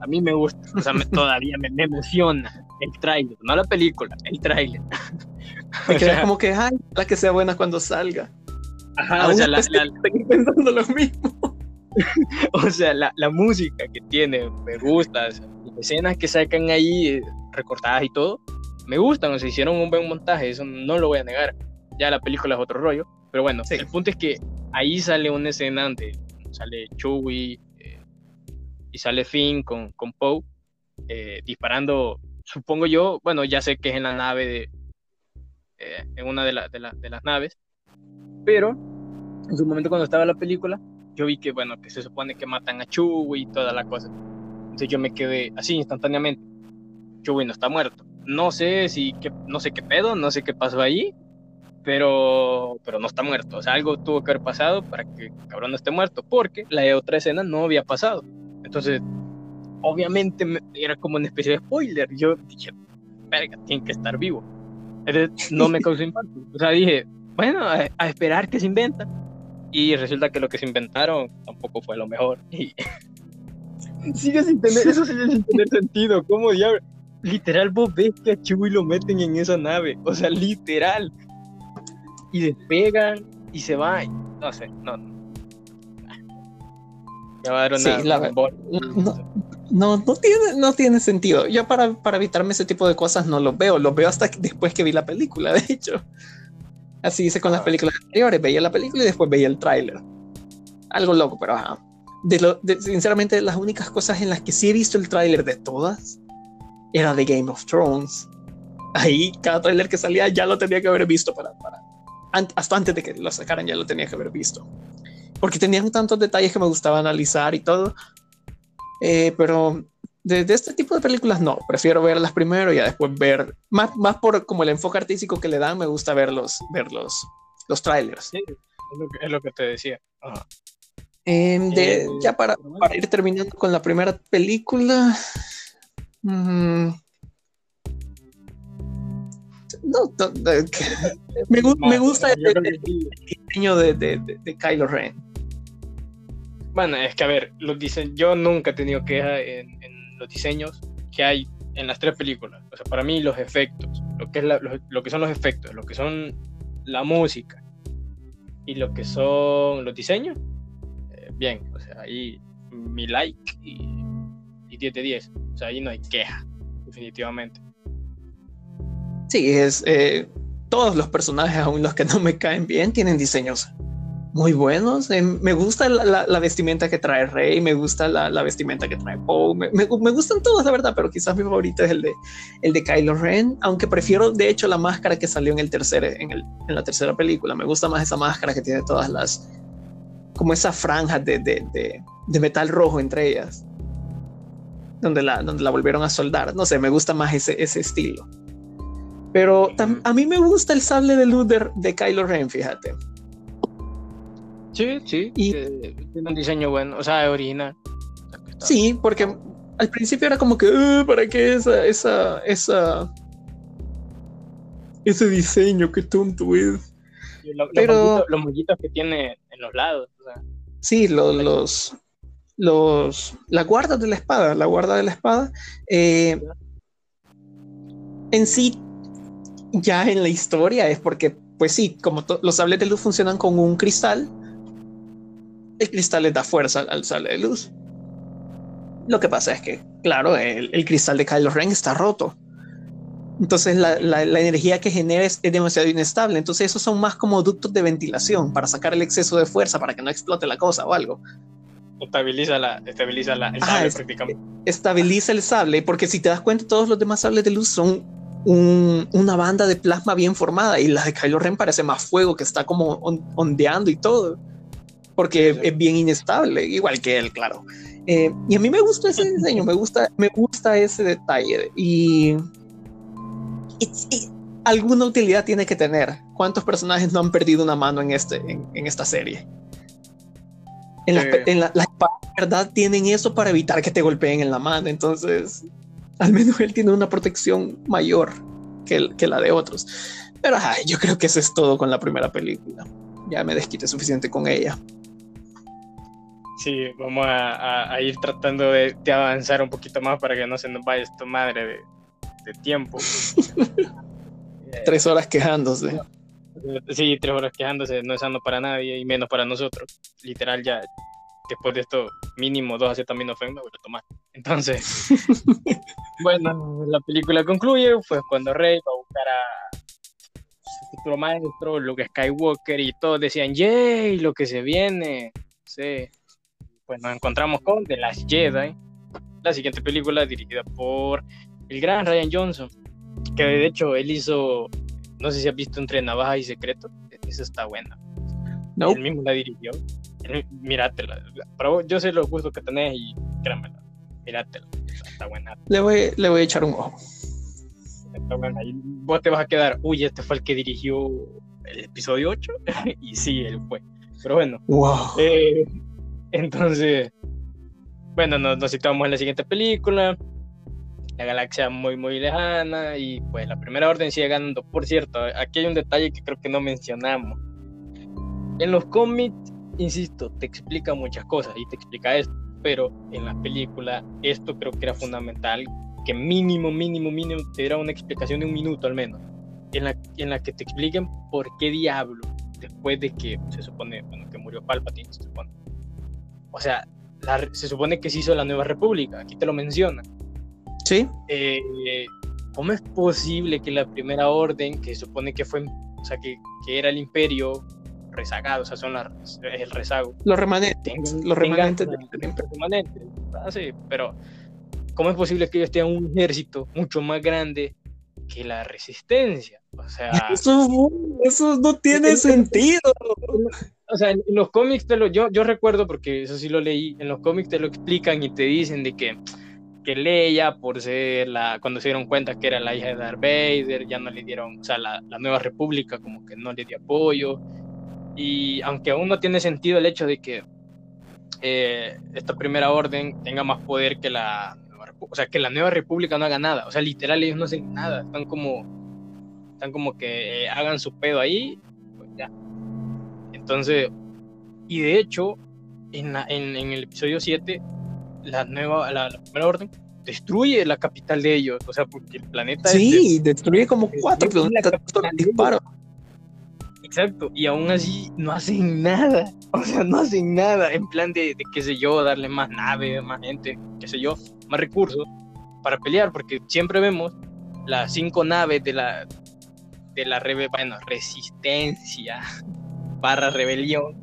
a mí me gusta, o sea, todavía me, emociona el tráiler, no la película, el tráiler. Me queda como que, ay, la que sea buena cuando salga. Ajá, o sea, la, pensando lo mismo. o sea, la, la, música que tiene me gusta, las escenas que sacan ahí recortadas y todo, me gustan, o sea, hicieron un buen montaje, eso no lo voy a negar. Ya la película es otro rollo, pero bueno, el punto es que ahí sale una escena donde sale Chewie eh, y sale Finn con, con Poe eh, disparando, supongo yo, bueno, ya sé que es en la nave de, eh, en una de, de, de las naves, pero en su momento cuando estaba la película, yo vi que, bueno, que se supone que matan a Chewie y toda la cosa. Entonces yo me quedé así instantáneamente. Chewie no está muerto. No sé si, que, no sé qué pedo, no sé qué pasó ahí, pero, pero no está muerto. O sea, algo tuvo que haber pasado para que el cabrón no esté muerto, porque la otra escena no había pasado. Entonces, obviamente era como una especie de spoiler. Yo dije, verga, tiene que estar vivo. Entonces, no me causó impacto. O sea, dije, bueno, a, esperar que se inventa. Y resulta que lo que se inventaron tampoco fue lo mejor. Y sigue sin tener, eso sigue sin tener sentido. ¿Cómo diablo? Literal, vos ves que a Chewie lo meten en esa nave. O sea, literal. Y despegan y se va. No sé, no. Ya va a dar una, no, no, tiene, no tiene sentido. Yo para, para evitarme ese tipo de cosas no lo veo. Lo veo hasta después que vi la película, de hecho. Así hice con las ah. películas anteriores. Veía la película y después veía el tráiler. Algo loco, pero ajá. De lo, sinceramente, las únicas cosas en las que sí he visto el tráiler de todas era de Game of Thrones. Ahí, cada tráiler que salía ya lo tenía que haber visto para, para hasta antes de que lo sacaran ya lo tenía que haber visto. Porque tenían tantos detalles que me gustaba analizar y todo. Eh, pero de, este tipo de películas no, prefiero verlas primero y después ver, más, más por como el enfoque artístico que le dan, me gusta ver los, ver los, trailers. es, lo que, te decía. Em, eh, ya para, ir terminando con la primera película. Mm, no, me, me, gusta el, diseño de, de, de Kylo Ren. Bueno, es que a ver, los dicen, yo nunca he tenido queja en, diseños que hay en las tres películas. O sea, para mí los efectos, lo que, es lo, que son los efectos, lo que son la música y lo que son los diseños, eh, bien, o sea, ahí mi like y, y 10 de 10. O sea, ahí no hay queja, definitivamente. Sí, es eh, todos los personajes, aún los que no me caen bien, tienen diseños muy buenos. Eh, me gusta la, vestimenta que trae Rey, me gusta la, vestimenta que trae Poe, me, gustan todos, la verdad, pero quizás mi favorito es el de, el de Kylo Ren, aunque prefiero de hecho la máscara que salió en, el tercer, en, el, en la tercera película. Me gusta más esa máscara que tiene todas las, como esa franja de, de, de, metal rojo entre ellas, donde la, donde la volvieron a soldar. No sé, me gusta más ese, ese estilo. Pero a mí me gusta el sable de luz de Kylo Ren, fíjate. Sí, sí. Y, tiene un diseño bueno, o sea, original. Sí, porque al principio era como que, ¿para qué esa, esa, esa, ese diseño? Qué tonto es. Pero los mollitos que tiene en los lados. O sea. Sí, los, los, los, la guarda de la espada, la guarda de la espada. Eh, en sí, ya en la historia es porque, pues sí, como los sables de luz funcionan con un cristal, el cristal le da fuerza al sable de luz. Lo que pasa es que, claro, el, cristal de Kylo Ren está roto. Entonces la, energía que genera es, demasiado inestable. Entonces esos son más como ductos de ventilación para sacar el exceso de fuerza, para que no explote la cosa o algo. Estabiliza, la, estabiliza la, el sable prácticamente. Estabiliza el sable, porque si te das cuenta, todos los demás sables de luz son una banda de plasma bien formada y la de Kylo Ren parece más fuego que está como ondeando y todo porque es bien inestable, igual que él, claro. Eh, y a mí me gusta ese diseño, me gusta, me gusta ese detalle y, alguna utilidad tiene que tener. ¿Cuántos personajes no han perdido una mano en, este, en, esta serie? En, la, verdad tienen eso para evitar que te golpeen en la mano, entonces al menos él tiene una protección mayor que, que la de otros. Pero yo creo que eso es todo con la primera película. Ya me desquité suficiente con ella. Sí, vamos a, ir tratando de, avanzar un poquito más para que no se nos vaya esta madre de, tiempo. tres horas quejándose. Sí, tres horas quejándose, no es sano para nadie y menos para nosotros. Literal, ya después de esto, mínimo dos acetaminofén me voy a tomar. Entonces, bueno, la película concluye, fue cuando Rey va a buscar a su futuro maestro, Luke Skywalker, y todos decían, ¡yay! Lo que se viene. Sí pues nos encontramos con The Last Jedi, la siguiente película dirigida por el gran Ryan Johnson, que de hecho él hizo, no sé si has visto Entre Navaja y Secreto, eso está buena. No. Él mismo la dirigió. Míratela. Pero yo sé los gustos que tenés y créanmela. Míratela. Está buena. Le voy, le voy a echar un ojo. Está buena. Y vos te vas a quedar, uy, este fue el que dirigió el episodio 8. y sí, él fue. Pero bueno. Wow. Eh, entonces, bueno, nos, situamos en la siguiente película. La galaxia muy, muy lejana. Y pues la primera orden sigue ganando. Por cierto, aquí hay un detalle que creo que no mencionamos. En los cómics, insisto, te explica muchas cosas y te explica esto. Pero en la película, esto creo que era fundamental. Que mínimo, mínimo, mínimo te diera una explicación de un minuto al menos. En la, que te expliquen por qué diablo después de que se supone que murió Palpatine, se supone. O sea, la- se supone que se hizo la nueva república, aquí te lo menciona. Sí, Eh, ¿Cómo es posible que la primera orden, que se supone que fue, o sea, que, que era el imperio rezagado, o sea, son las, el rezago, los remanentes. tengan- Los tengan- remanentes del los remanentes, ah, sí, pero ¿cómo es posible que ellos tengan un ejército mucho más grande que la resistencia? O sea, Eso, eso no tiene sentido. O sea, en, los cómics te lo, yo, yo recuerdo porque eso sí lo leí, en los cómics te lo explican y te dicen de que, que Leia, por ser la, cuando se dieron cuenta que era la hija de Darth Vader, ya no le dieron, o sea, la, la nueva república como que no le dio apoyo. Y aunque aún no tiene sentido el hecho de que eh, esta primera orden tenga más poder que la o sea, que la nueva república no haga nada, o sea, literal ellos no hacen nada, están como, están como que eh, hagan su pedo ahí. Entonces, y de hecho, en, la- en, en el episodio 7, la nueva, la, la primera orden destruye la capital de ellos, o sea, porque el planeta Sí, destruye como cuatro planetas con de disparo. Exacto, y aún así no hacen nada, o sea, no hacen nada, en plan de, de qué sé yo, darle más naves, más gente, qué sé yo, más recursos para pelear, porque siempre vemos las cinco naves de la, de la bueno, resistencia barra rebelión,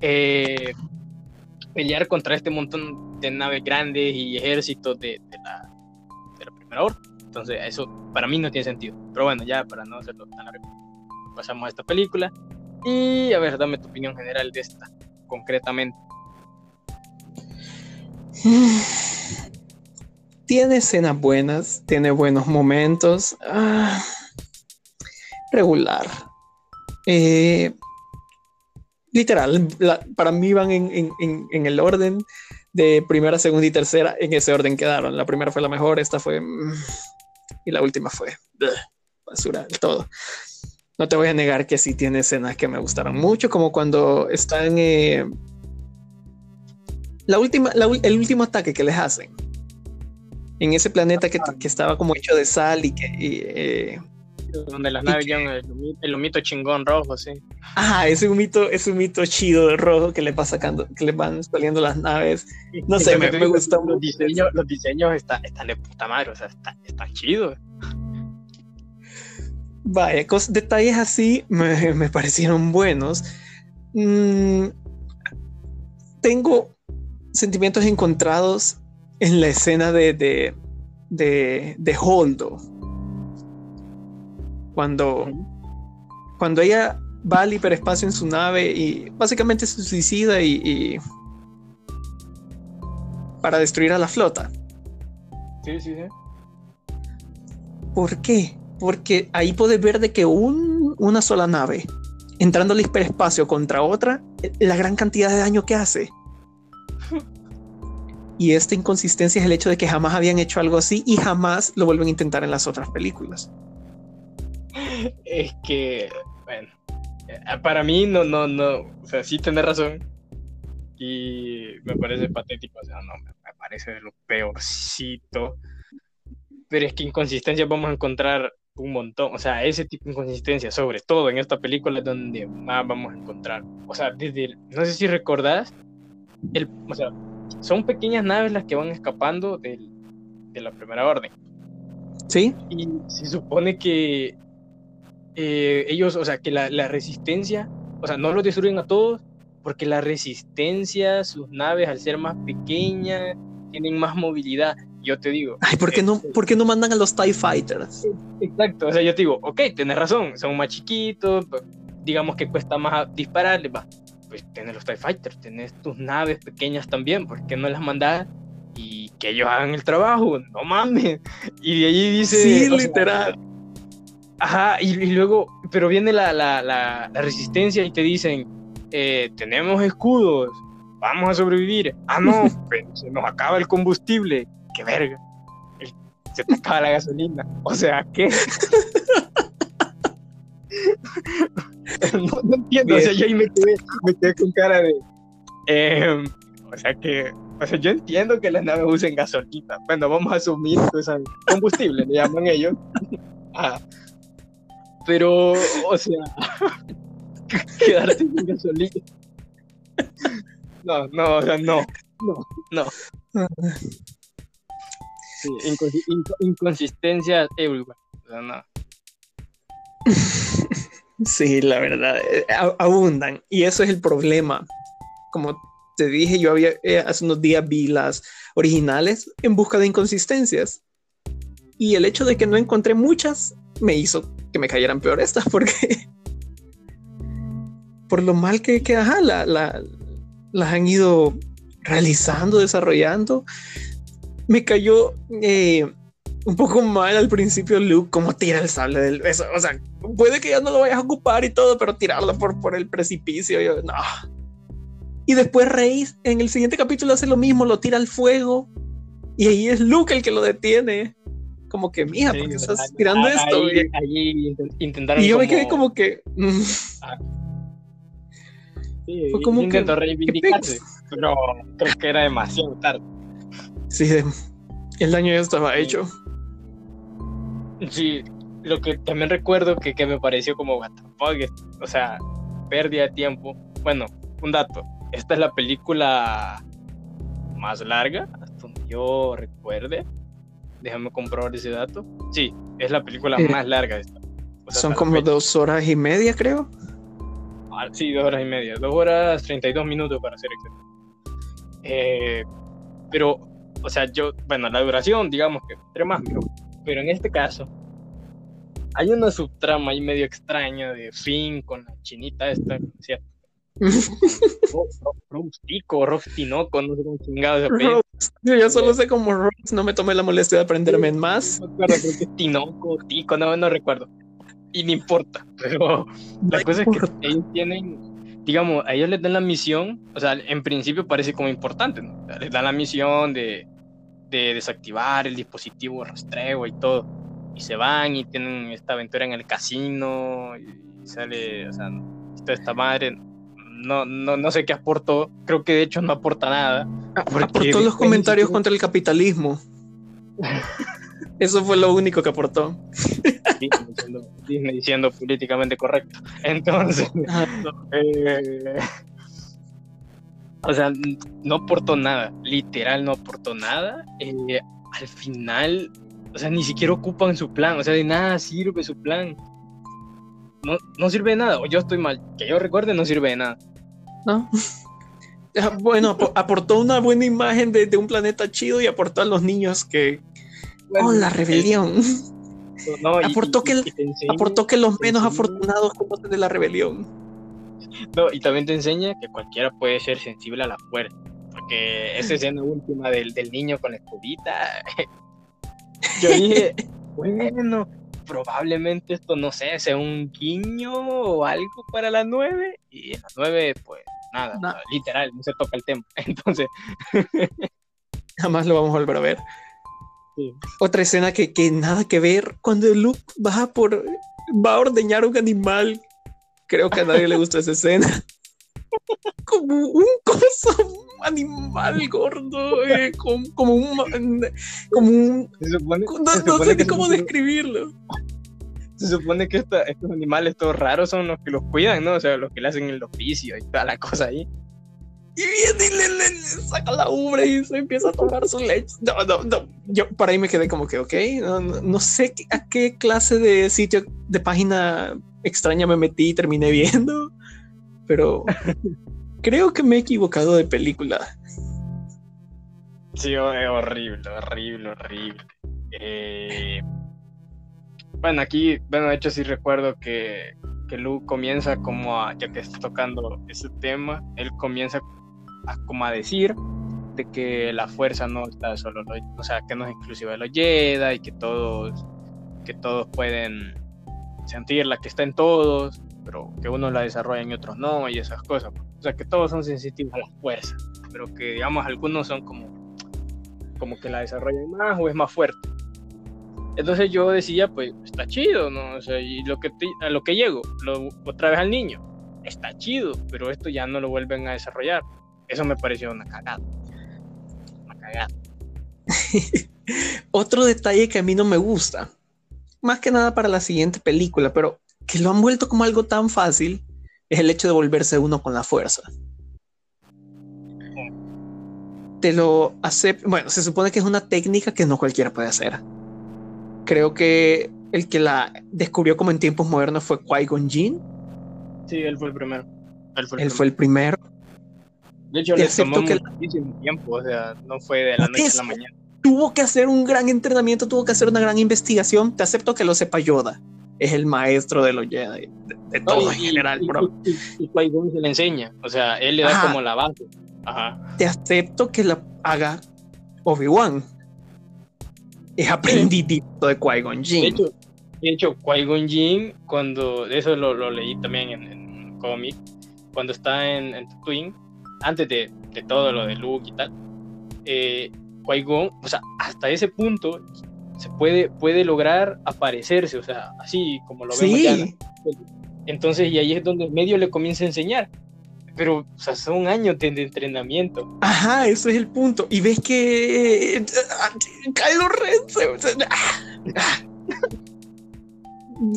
eh, pelear contra este montón de naves grandes y ejércitos de, de la, primera orden. Entonces, eso para mí no tiene sentido. Pero bueno, ya para no hacerlo tan largo pasamos a esta película. Y a ver, dame tu opinión general de esta, concretamente. Tiene escenas buenas, tiene buenos momentos. ah, regular. Eh, literal, para mí van en, en- en- el orden de primera, segunda y tercera. En ese orden quedaron. La primera fue la mejor, esta fue. mm, y la última fue. basura del todo. No te voy a negar que sí tiene escenas que me gustaron mucho, como cuando están. eh, la última, la el último ataque que les hacen en ese planeta que, que estaba como hecho de sal y que. eh, Donde las ¿Y naves llevan el, el humito chingón rojo, sí. ajá, ese humito, ese humito chido de rojo que le va sacando, que le van saliendo las naves. No sé, me- me gusta Los mucho diseños, los diseños están, están de puta madre, o sea, están, chidos. Vaya, cos- detalles así me, me parecieron buenos. Mm, tengo sentimientos encontrados en la escena de, de, de, de Holdo. Cuando, cuando ella va al hiperespacio en su nave y básicamente se suicida y, y- para destruir a la flota. Sí, sí, sí. ¿Por qué? Porque ahí puedes ver de que un- una sola nave entrando al hiperespacio contra otra, la gran cantidad de daño que hace. Y esta inconsistencia es el hecho de que jamás habían hecho algo así y jamás lo vuelven a intentar en las otras películas. Es que, bueno, eh, para mí no, no, no, o sea, sí tenés razón. Y me parece patético, o sea, no, me, me parece de lo peorcito. Pero es que inconsistencias vamos a encontrar un montón, o sea, ese tipo de inconsistencias, sobre todo en esta película es donde más vamos a encontrar. O sea, desde, el- no sé si recordás, el, o sea, son pequeñas naves las que van escapando del- de la primera orden. ¿Sí? Y se supone que eh, ellos, o sea, que la, la resistencia, o sea, no los destruyen a todos, porque la resistencia, sus naves, al ser más pequeñas, tienen más movilidad. Yo te digo. Ay, ¿por qué no, eh, por qué no mandan a los TIE Fighters? Exacto, o sea, yo te digo, ok, tienes razón, son más chiquitos, p- digamos que cuesta más dispararle, va. Pues tenés los TIE Fighters, tenés tus naves pequeñas también, ¿por qué no las mandás? Y que ellos hagan el trabajo, no mames. Y de ahí dice. Sí, literal. Ajá, y, luego, pero viene la, la, la, resistencia y te dicen: eh, Tenemos escudos, vamos a sobrevivir. Ah, no, pues, se nos acaba el combustible. Qué verga. Se te acaba la gasolina. O sea, ¿qué? no, entiendo. O sea, yo ahí me quedé, me quedé con cara de. Eh, o sea que. O sea, yo entiendo que las naves usen gasolina. Bueno, vamos a asumir que usan combustible, le llaman ellos. Ah. Pero, o sea, quedarse sin gasolina. No, no, o sea, no, no, no. Sí, inconsistencia O sea, no. Sí, la verdad, eh, abundan. Y eso es el problema. Como te dije, yo había eh, hace unos días vi las originales en busca de inconsistencias. Y el hecho de que no encontré muchas me hizo que me cayeran peor estas, porque por lo mal que, que ajá, la, las han ido realizando, desarrollando, me cayó eh, un poco mal al principio Luke como tira el sable del beso. O sea, puede que ya no lo vayas a ocupar y todo, pero tirarlo por, por el precipicio, yo, no. Y después Rey en el siguiente capítulo hace lo mismo, lo tira al fuego. Y ahí es Luke el que lo detiene. Como que, mija, ¿por qué estás tirando esto? Ahí, intentaron y yo me quedé como que. Mm. Ah. Sí, Fue como intentó reivindicarse, pero creo que era demasiado tarde. Sí, el daño ya estaba hecho. Sí, lo que también recuerdo que, que me pareció como, what o sea, pérdida de tiempo. Bueno, un dato, esta es la película más larga, hasta donde yo recuerde. Déjame comprobar ese dato. Sí, es la película eh, más larga de esta. son como dos horas y media, creo. Ah, sí, dos horas y media. Dos horas treinta y dos minutos para ser exacto. Eh, pero, o sea, yo, bueno, la duración, digamos que tres más, pero, pero en este caso, hay una subtrama ahí medio extraña de Finn con la chinita esta, ¿cierto? Rostico, Rostinoco, no sé cómo chingado Yo ya solo sé como Rost, no me tomé la molestia de aprenderme en más. No recuerdo, creo que Tinoco, Tico, no, no recuerdo. Y no importa, pero la cosa es que ellos tienen, digamos, a ellos les dan la misión, o sea, en principio parece como importante, ¿no? les dan la misión de, de desactivar el dispositivo rastreo y todo. Y se van y tienen esta aventura en el casino y sale, o sea, toda esta madre no, no, no sé qué aportó. Creo que de hecho no aporta nada. Aportó los comentarios contra el capitalismo. Eso fue lo único que aportó. Disney diciendo, políticamente correcto. Entonces, eh, o sea, no aportó nada. Literal, no aportó nada. Eh, al final, o sea, ni siquiera ocupan su plan. O sea, de nada sirve su plan. No, no sirve de nada. O yo estoy mal. Que yo recuerde, no sirve de nada. ¿No? Bueno, aportó una buena imagen de, un planeta chido y aportó a los niños que. oh, la rebelión. aportó, que, aportó que los menos afortunados conocen de la rebelión. No, y también te enseña que cualquiera puede ser sensible a la fuerza. Porque esa escena última del, del niño con la escudita. Yo dije, bueno, probablemente esto, no sé, sea un guiño o algo para la 9. Y en la 9, pues nada, literal, no se toca el tema. Entonces. Jamás lo vamos a volver a ver. Otra escena que, que, nada que ver, cuando Luke va por va a ordeñar un animal. Creo que a nadie le gusta esa escena. Como un coso, un animal gordo, eh, como, como, un como un no, sé cómo describirlo se supone que estos animales todos raros son los que los cuidan, ¿no? O sea, los que le hacen el oficio y toda la cosa ahí. Y viene y le, saca la ubre y se empieza a tomar su leche. No, no, no. Yo para ahí me quedé como que, ok, no, sé a qué clase de sitio, de página extraña me metí y terminé viendo, pero creo que me he equivocado de película. Sí, horrible, horrible, horrible. Eh, bueno, aquí, bueno, de hecho sí recuerdo que, que Luke comienza como a, ya que está tocando ese tema, él comienza como a decir de que la fuerza no está solo, o sea, que no es exclusiva de los Jedi y que todos, que todos pueden sentirla, que está en todos, pero que unos la desarrollan y otros no, y esas cosas. O sea, que todos son sensitivos a la fuerza, pero que digamos algunos son como, como que la desarrollan más o es más fuerte. Entonces yo decía, pues está chido, ¿no? O sea, y lo que a lo que llego, lo, otra vez al niño, está chido, pero esto ya no lo vuelven a desarrollar. Eso me pareció una cagada. Una cagada. Otro detalle que a mí no me gusta, más que nada para la siguiente película, pero que lo han vuelto como algo tan fácil, es el hecho de volverse uno con la fuerza. Te lo acepto. Bueno, se supone que es una técnica que no cualquiera puede hacer creo que el que la descubrió como en tiempos modernos fue Qui-Gon Jinn. Sí, él fue el primero. Él fue, el, primero. De hecho, le tomó que muchísimo tiempo, o sea, no fue de la noche a la mañana. Tuvo que hacer un gran entrenamiento, tuvo que hacer una gran investigación. Te acepto que lo sepa Yoda. Es el maestro de los Jedi, de, todo en general, bro. Y, y, se le enseña, o sea, él le da como la base. Ajá. Te acepto que la haga Obi-Wan es aprendidito de Qui-Gon Jinn. De hecho, Qui-Gon Jinn, cuando, eso lo, lo leí también en, en cómic, cuando está en, en Twin, antes de, de, todo lo de Luke y tal, eh, Qui-Gon, o sea, hasta ese punto se puede, puede lograr aparecerse, o sea, así como lo vemos. Entonces, y ahí es donde el medio le comienza a enseñar pero o sea, son años de, entrenamiento. Ajá, eso es el punto. Y ves que Kylo Ren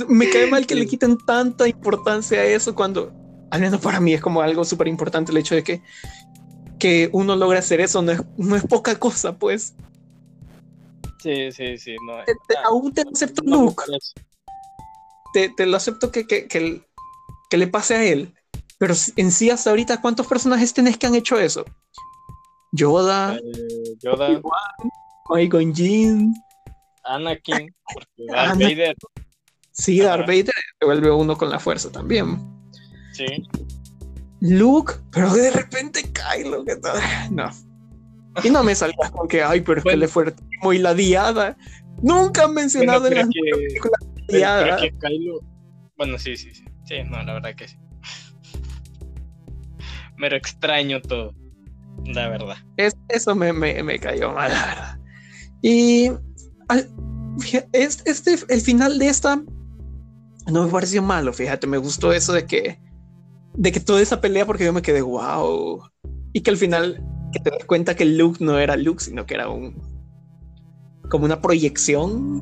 me cae mal que le quiten tanta importancia a eso cuando, al menos para mí, es como algo súper importante el hecho de que, que uno logra hacer eso, no es, no es poca cosa, pues. Sí, sí, sí. No, aún te acepto, Luke. Te, te, lo acepto que, que, que, que le pase a él pero en sí, hasta ahorita, ¿cuántos personajes tenés que han hecho eso? Yoda, eh, Yoda, Qui-Gon Jinn, Anakin, Darth Vader. Sí, Darth Vader se vuelve uno con la fuerza también. Sí. Luke, pero de repente Kylo, que. No. Y no me salgas con que, ay, pero es que le fue muy la diada. Nunca han mencionado en las películas Kylo... Bueno, sí, sí, sí. Sí, no, la verdad que sí pero extraño todo, la verdad. eso me, me, cayó mal, la verdad. Y este, el final de esta no me pareció malo, fíjate, me gustó eso de que, de que toda esa pelea, porque yo me quedé wow. Y que al final que te das cuenta que Luke no era Luke, sino que era un como una proyección.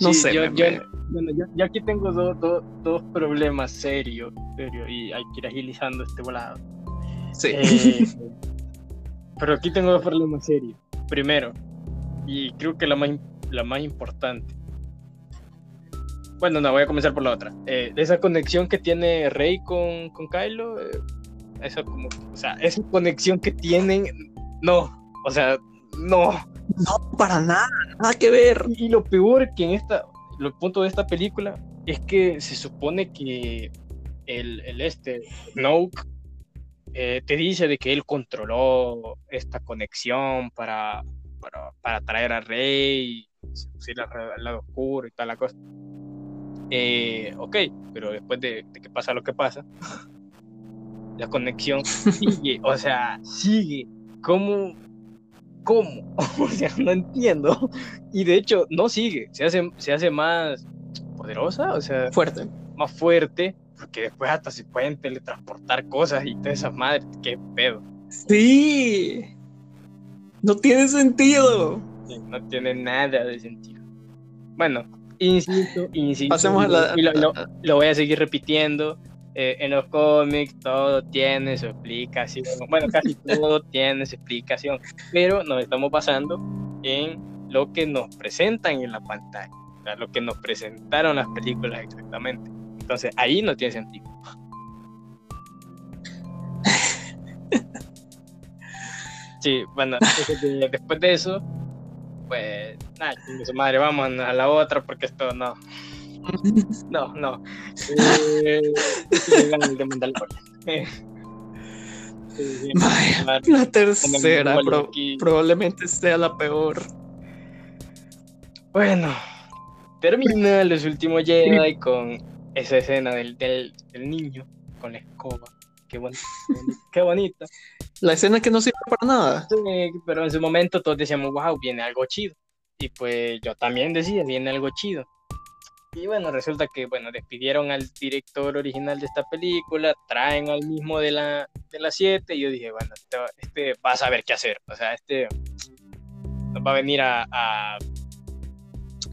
No sé. Bueno, yo, aquí tengo dos problemas serios, serio, y hay que ir agilizando este volado. Sí. Eh, pero aquí tengo dos problemas serios. Primero, y creo que la más, la más importante. Bueno, no, voy a comenzar por la otra. Eh, esa conexión que tiene Rey con, con Kylo, eh, esa, como, o sea, esa conexión que tienen, no, o sea, no. No, para nada, nada que ver. Y lo peor que en esta, el punto de esta película es que se supone que el, el este, Snoke, eh, te dice de que él controló esta conexión para, para, para traer a Rey, al lado oscuro y tal la cosa. Eh, ok, pero después de, de, que pasa lo que pasa, la conexión sigue, o sea, sigue. ¿Cómo, ¿cómo? o sea, no entiendo. Y de hecho, no sigue, se hace, se hace más poderosa, o sea, fuerte. Más fuerte, porque después hasta se pueden teletransportar cosas y todas esas madres, qué pedo. Sí, no tiene sentido. no tiene nada de sentido. Bueno, insisto, insisto. Pasemos a la... Y lo, lo voy a seguir repitiendo eh, en los cómics todo tiene su explicación, bueno, casi todo tiene su explicación, pero nos estamos basando en lo que nos presentan en la pantalla, o sea, lo que nos presentaron las películas exactamente. Entonces ahí no tiene sentido. Sí, bueno, después de eso, pues nada, su madre, vamos a la otra porque esto no. No, no. Eh, el de Mandalorian. Eh, Vaya, la tercera pro- probablemente sea la peor. Bueno, termina los últimos Jedi con esa escena del, del, del niño con la escoba. Qué, bonita, qué bonita. La escena que no sirve para nada. Sí, pero en su momento todos decíamos, wow, viene algo chido. Y pues yo también decía, viene algo chido. Y bueno, resulta que, bueno, despidieron al director original de esta película, traen al mismo de la, de la 7, y yo dije, bueno, este, va- este va a saber qué hacer. O sea, este nos va a venir a, a,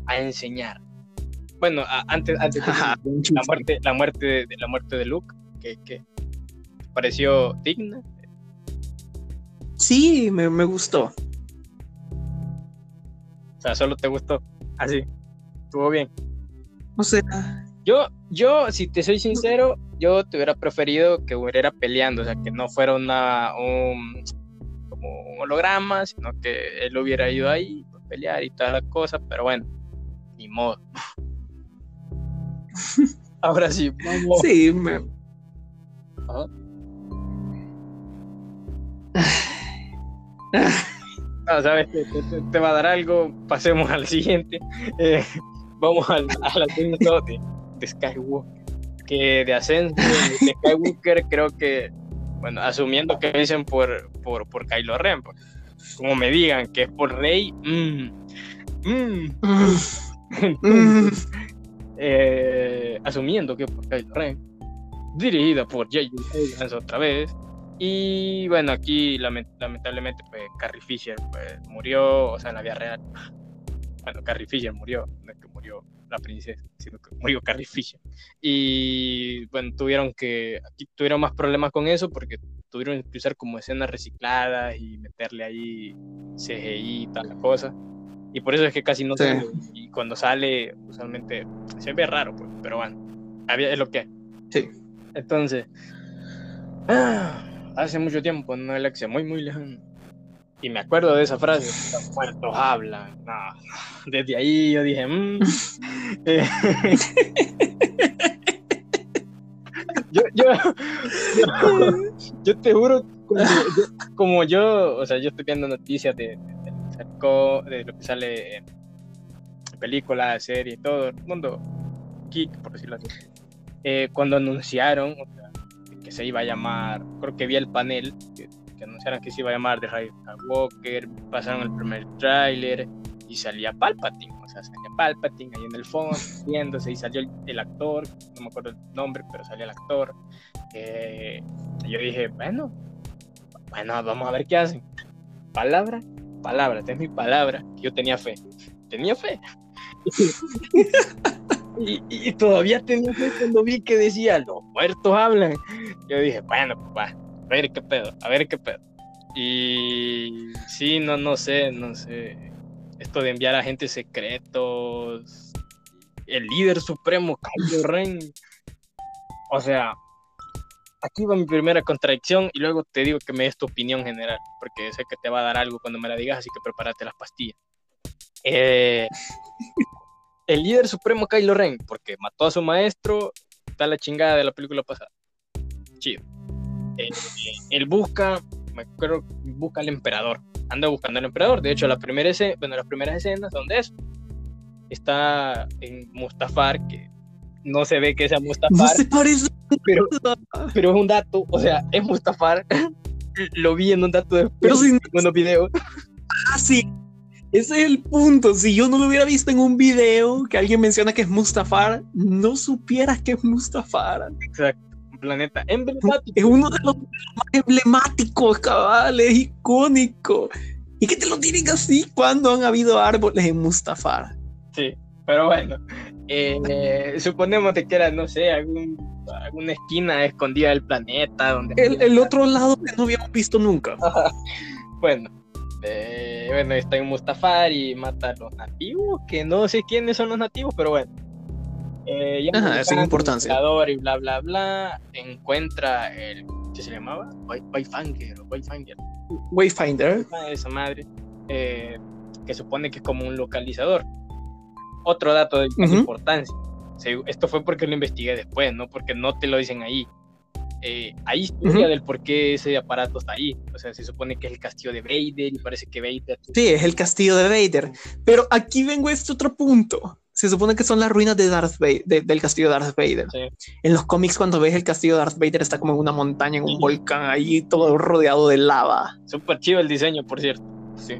a enseñar. Bueno, a- antes, antes de la muerte, la muerte de, de- la muerte de Luke, que, que pareció digna. Sí, me, me gustó. O sea, solo te gustó. Así. Estuvo bien. O sea, Yo, yo, si te soy sincero, yo te hubiera preferido que hubiera peleando, o sea, que no fuera una, un, como un holograma, sino que él hubiera ido ahí a pelear y todas las cosas, pero bueno, ni modo. Ahora sí, vamos. sí, me... Ajá. No, sabes que te, te- te va a dar algo, pasemos al siguiente. Eh, vamos al, al de, Skywalker. Que de ascenso de, Skywalker creo que, bueno, asumiendo que dicen por, por, por Kylo Ren, pues, como me digan que es por Rey, mm, mm. Eh, asumiendo que es por Kylo Ren, dirigida por J.J. Otra vez. Y bueno, aquí lament- lamentablemente pues Carrie Fisher pues, murió, o sea, en la vida real. Bueno, Carrie Fisher murió, no es que murió la princesa, sino que murió Carrie Fisher. Y bueno, tuvieron que, aquí tuvieron más problemas con eso porque tuvieron que usar como escenas recicladas y meterle ahí CGI y tal la cosa. Y por eso es que casi no Sí. sale. Y cuando sale, usualmente se ve raro, pues, pero bueno, había, es lo que hay. Sí. Entonces, ah, hace mucho tiempo, en una galaxia muy, muy lejana. Y me acuerdo de esa frase, los muertos hablan. No, desde ahí yo dije, mm, eh, yo, yo, yo, yo te juro, como yo, como yo, o sea, yo estoy viendo noticias de, de, de lo que sacó- de lo que sale en películas, series, todo el mundo geek, por decirlo así. Eh, cuando anunciaron o sea, que se iba a llamar, creo que vi el panel, que, anunciaron que se iba a llamar The Rise of Skywalker, pasaron el primer tráiler y salía Palpatine, o sea, salía Palpatine ahí en el fondo, viéndose y salió el, actor, no me acuerdo el nombre, pero salía el actor. Eh, yo dije, bueno, bueno, vamos a ver qué hacen. Palabra, palabra, es mi palabra, yo tenía fe, tenía fe. Y, y todavía tenía fe cuando vi que decía, los muertos hablan. Yo dije, bueno, va, a ver qué pedo, a ver qué pedo. Y sí, no, no sé, no sé. Esto de enviar agentes secretos, el líder supremo, Kylo Ren. O sea, aquí va mi primera contradicción y luego te digo que me des tu opinión general, porque sé que te va a dar algo cuando me la digas, así que prepárate las pastillas. Eh, el líder supremo Kylo Ren, porque mató a su maestro, está la chingada de la película pasada. Chido. Eh, eh, él busca, me acuerdo, busca al emperador. Anda buscando al emperador. De hecho, la primera escena, bueno, las primeras escenas son de eso. Está en Mustafar, que no se ve que sea no Mustafar, se parece. pero, pero es un dato, o sea, es Mustafar. Lo vi en un dato de Pero si unos videos. Ah, sí. Ese es el punto. Si yo no lo hubiera visto en un video que alguien menciona que es Mustafar, no supieras que es Mustafar. Exacto. Planeta emblemático. Es uno de los más emblemáticos, cabal, es icónico. ¿Y que te lo tienen así cuando han habido árboles en Mustafar? Sí, pero bueno, eh, suponemos que era, no sé, algún, alguna esquina escondida del planeta. donde El, el otro lado que no habíamos visto nunca. Bueno, eh, bueno, está en Mustafar y mata a los nativos, que no sé quiénes son los nativos, pero bueno. Eh, ya Ajá, sin el importancia. Y bla, bla, bla, encuentra el, ¿qué se llamaba? O Whitefinger, Wayfinder. esa madre, eh, que supone que es como un localizador. Otro dato de Ujú. importancia. esto fue porque lo investigué después, no porque no te lo dicen ahí. Eh, hay historia del por qué ese aparato está ahí. O sea, se supone que es el castillo de Vader y parece que Vader. Sí, es el castillo de Vader. Pero aquí vengo a este otro punto. Se supone que son las ruinas de Darth Vader, del castillo de Darth Vader. En los cómics, cuando ves el castillo de Darth Vader, está como en una montaña, en un volcán, ahí todo rodeado de lava. Súper chido el diseño, por cierto. Sí.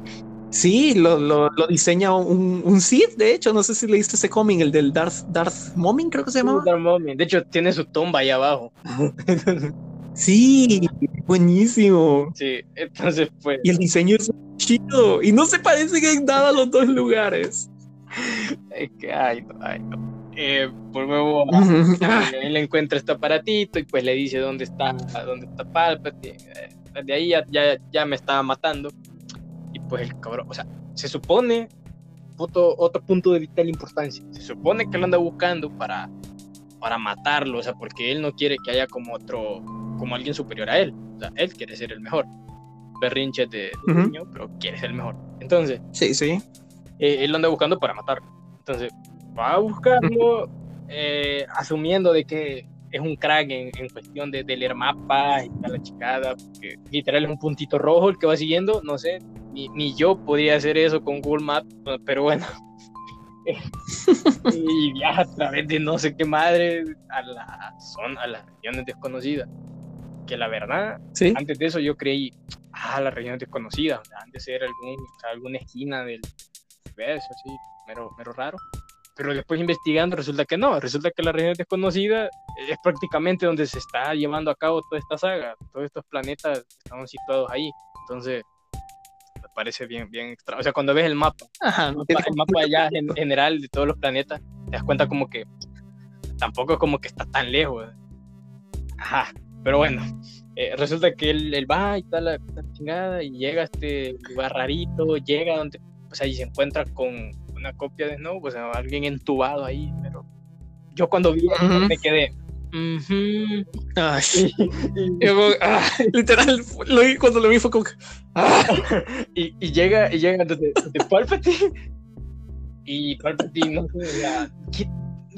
Sí, lo, lo, lo diseña un, un, Sith, de hecho, no sé si leíste ese cómic, el del Darth, Darth Momin, creo que se llama. De hecho, tiene su tumba ahí abajo. sí, buenísimo. Sí, entonces pues. Y el diseño es chido, y no se parecen en nada a los dos lugares. Es que, ay, no, ay, no. Eh, por nuevo, él encuentra este aparatito y pues le dice dónde está, dónde está Palpatine. Eh, de ahí ya, ya, ya me estaba matando y pues el cabrón, o sea, se supone, otro, otro punto de vital importancia, se supone que lo anda buscando para, para matarlo, o sea, porque él no quiere que haya como otro, como alguien superior a él, o sea, él quiere ser el mejor. Berrinche de, niño, pero quiere ser el mejor. Entonces, sí, sí. Eh, él lo anda buscando para matarlo. Entonces, va a buscarlo, eh, asumiendo de que es un crack en, en cuestión de, de, leer mapas y tal la chicada, que literal es un puntito rojo el que va siguiendo, no sé, ni, ni yo podría hacer eso con Google Maps, pero bueno. y viaja a través de no sé qué madre a la zona, a las regiones desconocidas. Que la verdad, antes de eso yo creí, ah, las regiones desconocidas, antes ser algún, alguna esquina del universo, así, mero, mero raro. Pero después investigando resulta que no, resulta que la región desconocida es prácticamente donde se está llevando a cabo toda esta saga, todos estos planetas están situados ahí, entonces me parece bien, bien extra, o sea, cuando ves el mapa, el mapa allá en general de todos los planetas, te das cuenta como que tampoco es como que está tan lejos, ajá, pero bueno, eh, resulta que él, va y tal, la, chingada y llega a este lugar rarito, llega donde, o sea, y se encuentra con una copia de Snow, pues alguien entubado ahí, pero yo cuando vi me quedé. literal, cuando lo vi fue como ah. y, y, llega y llega de, Palpatine y Palpatine no sé,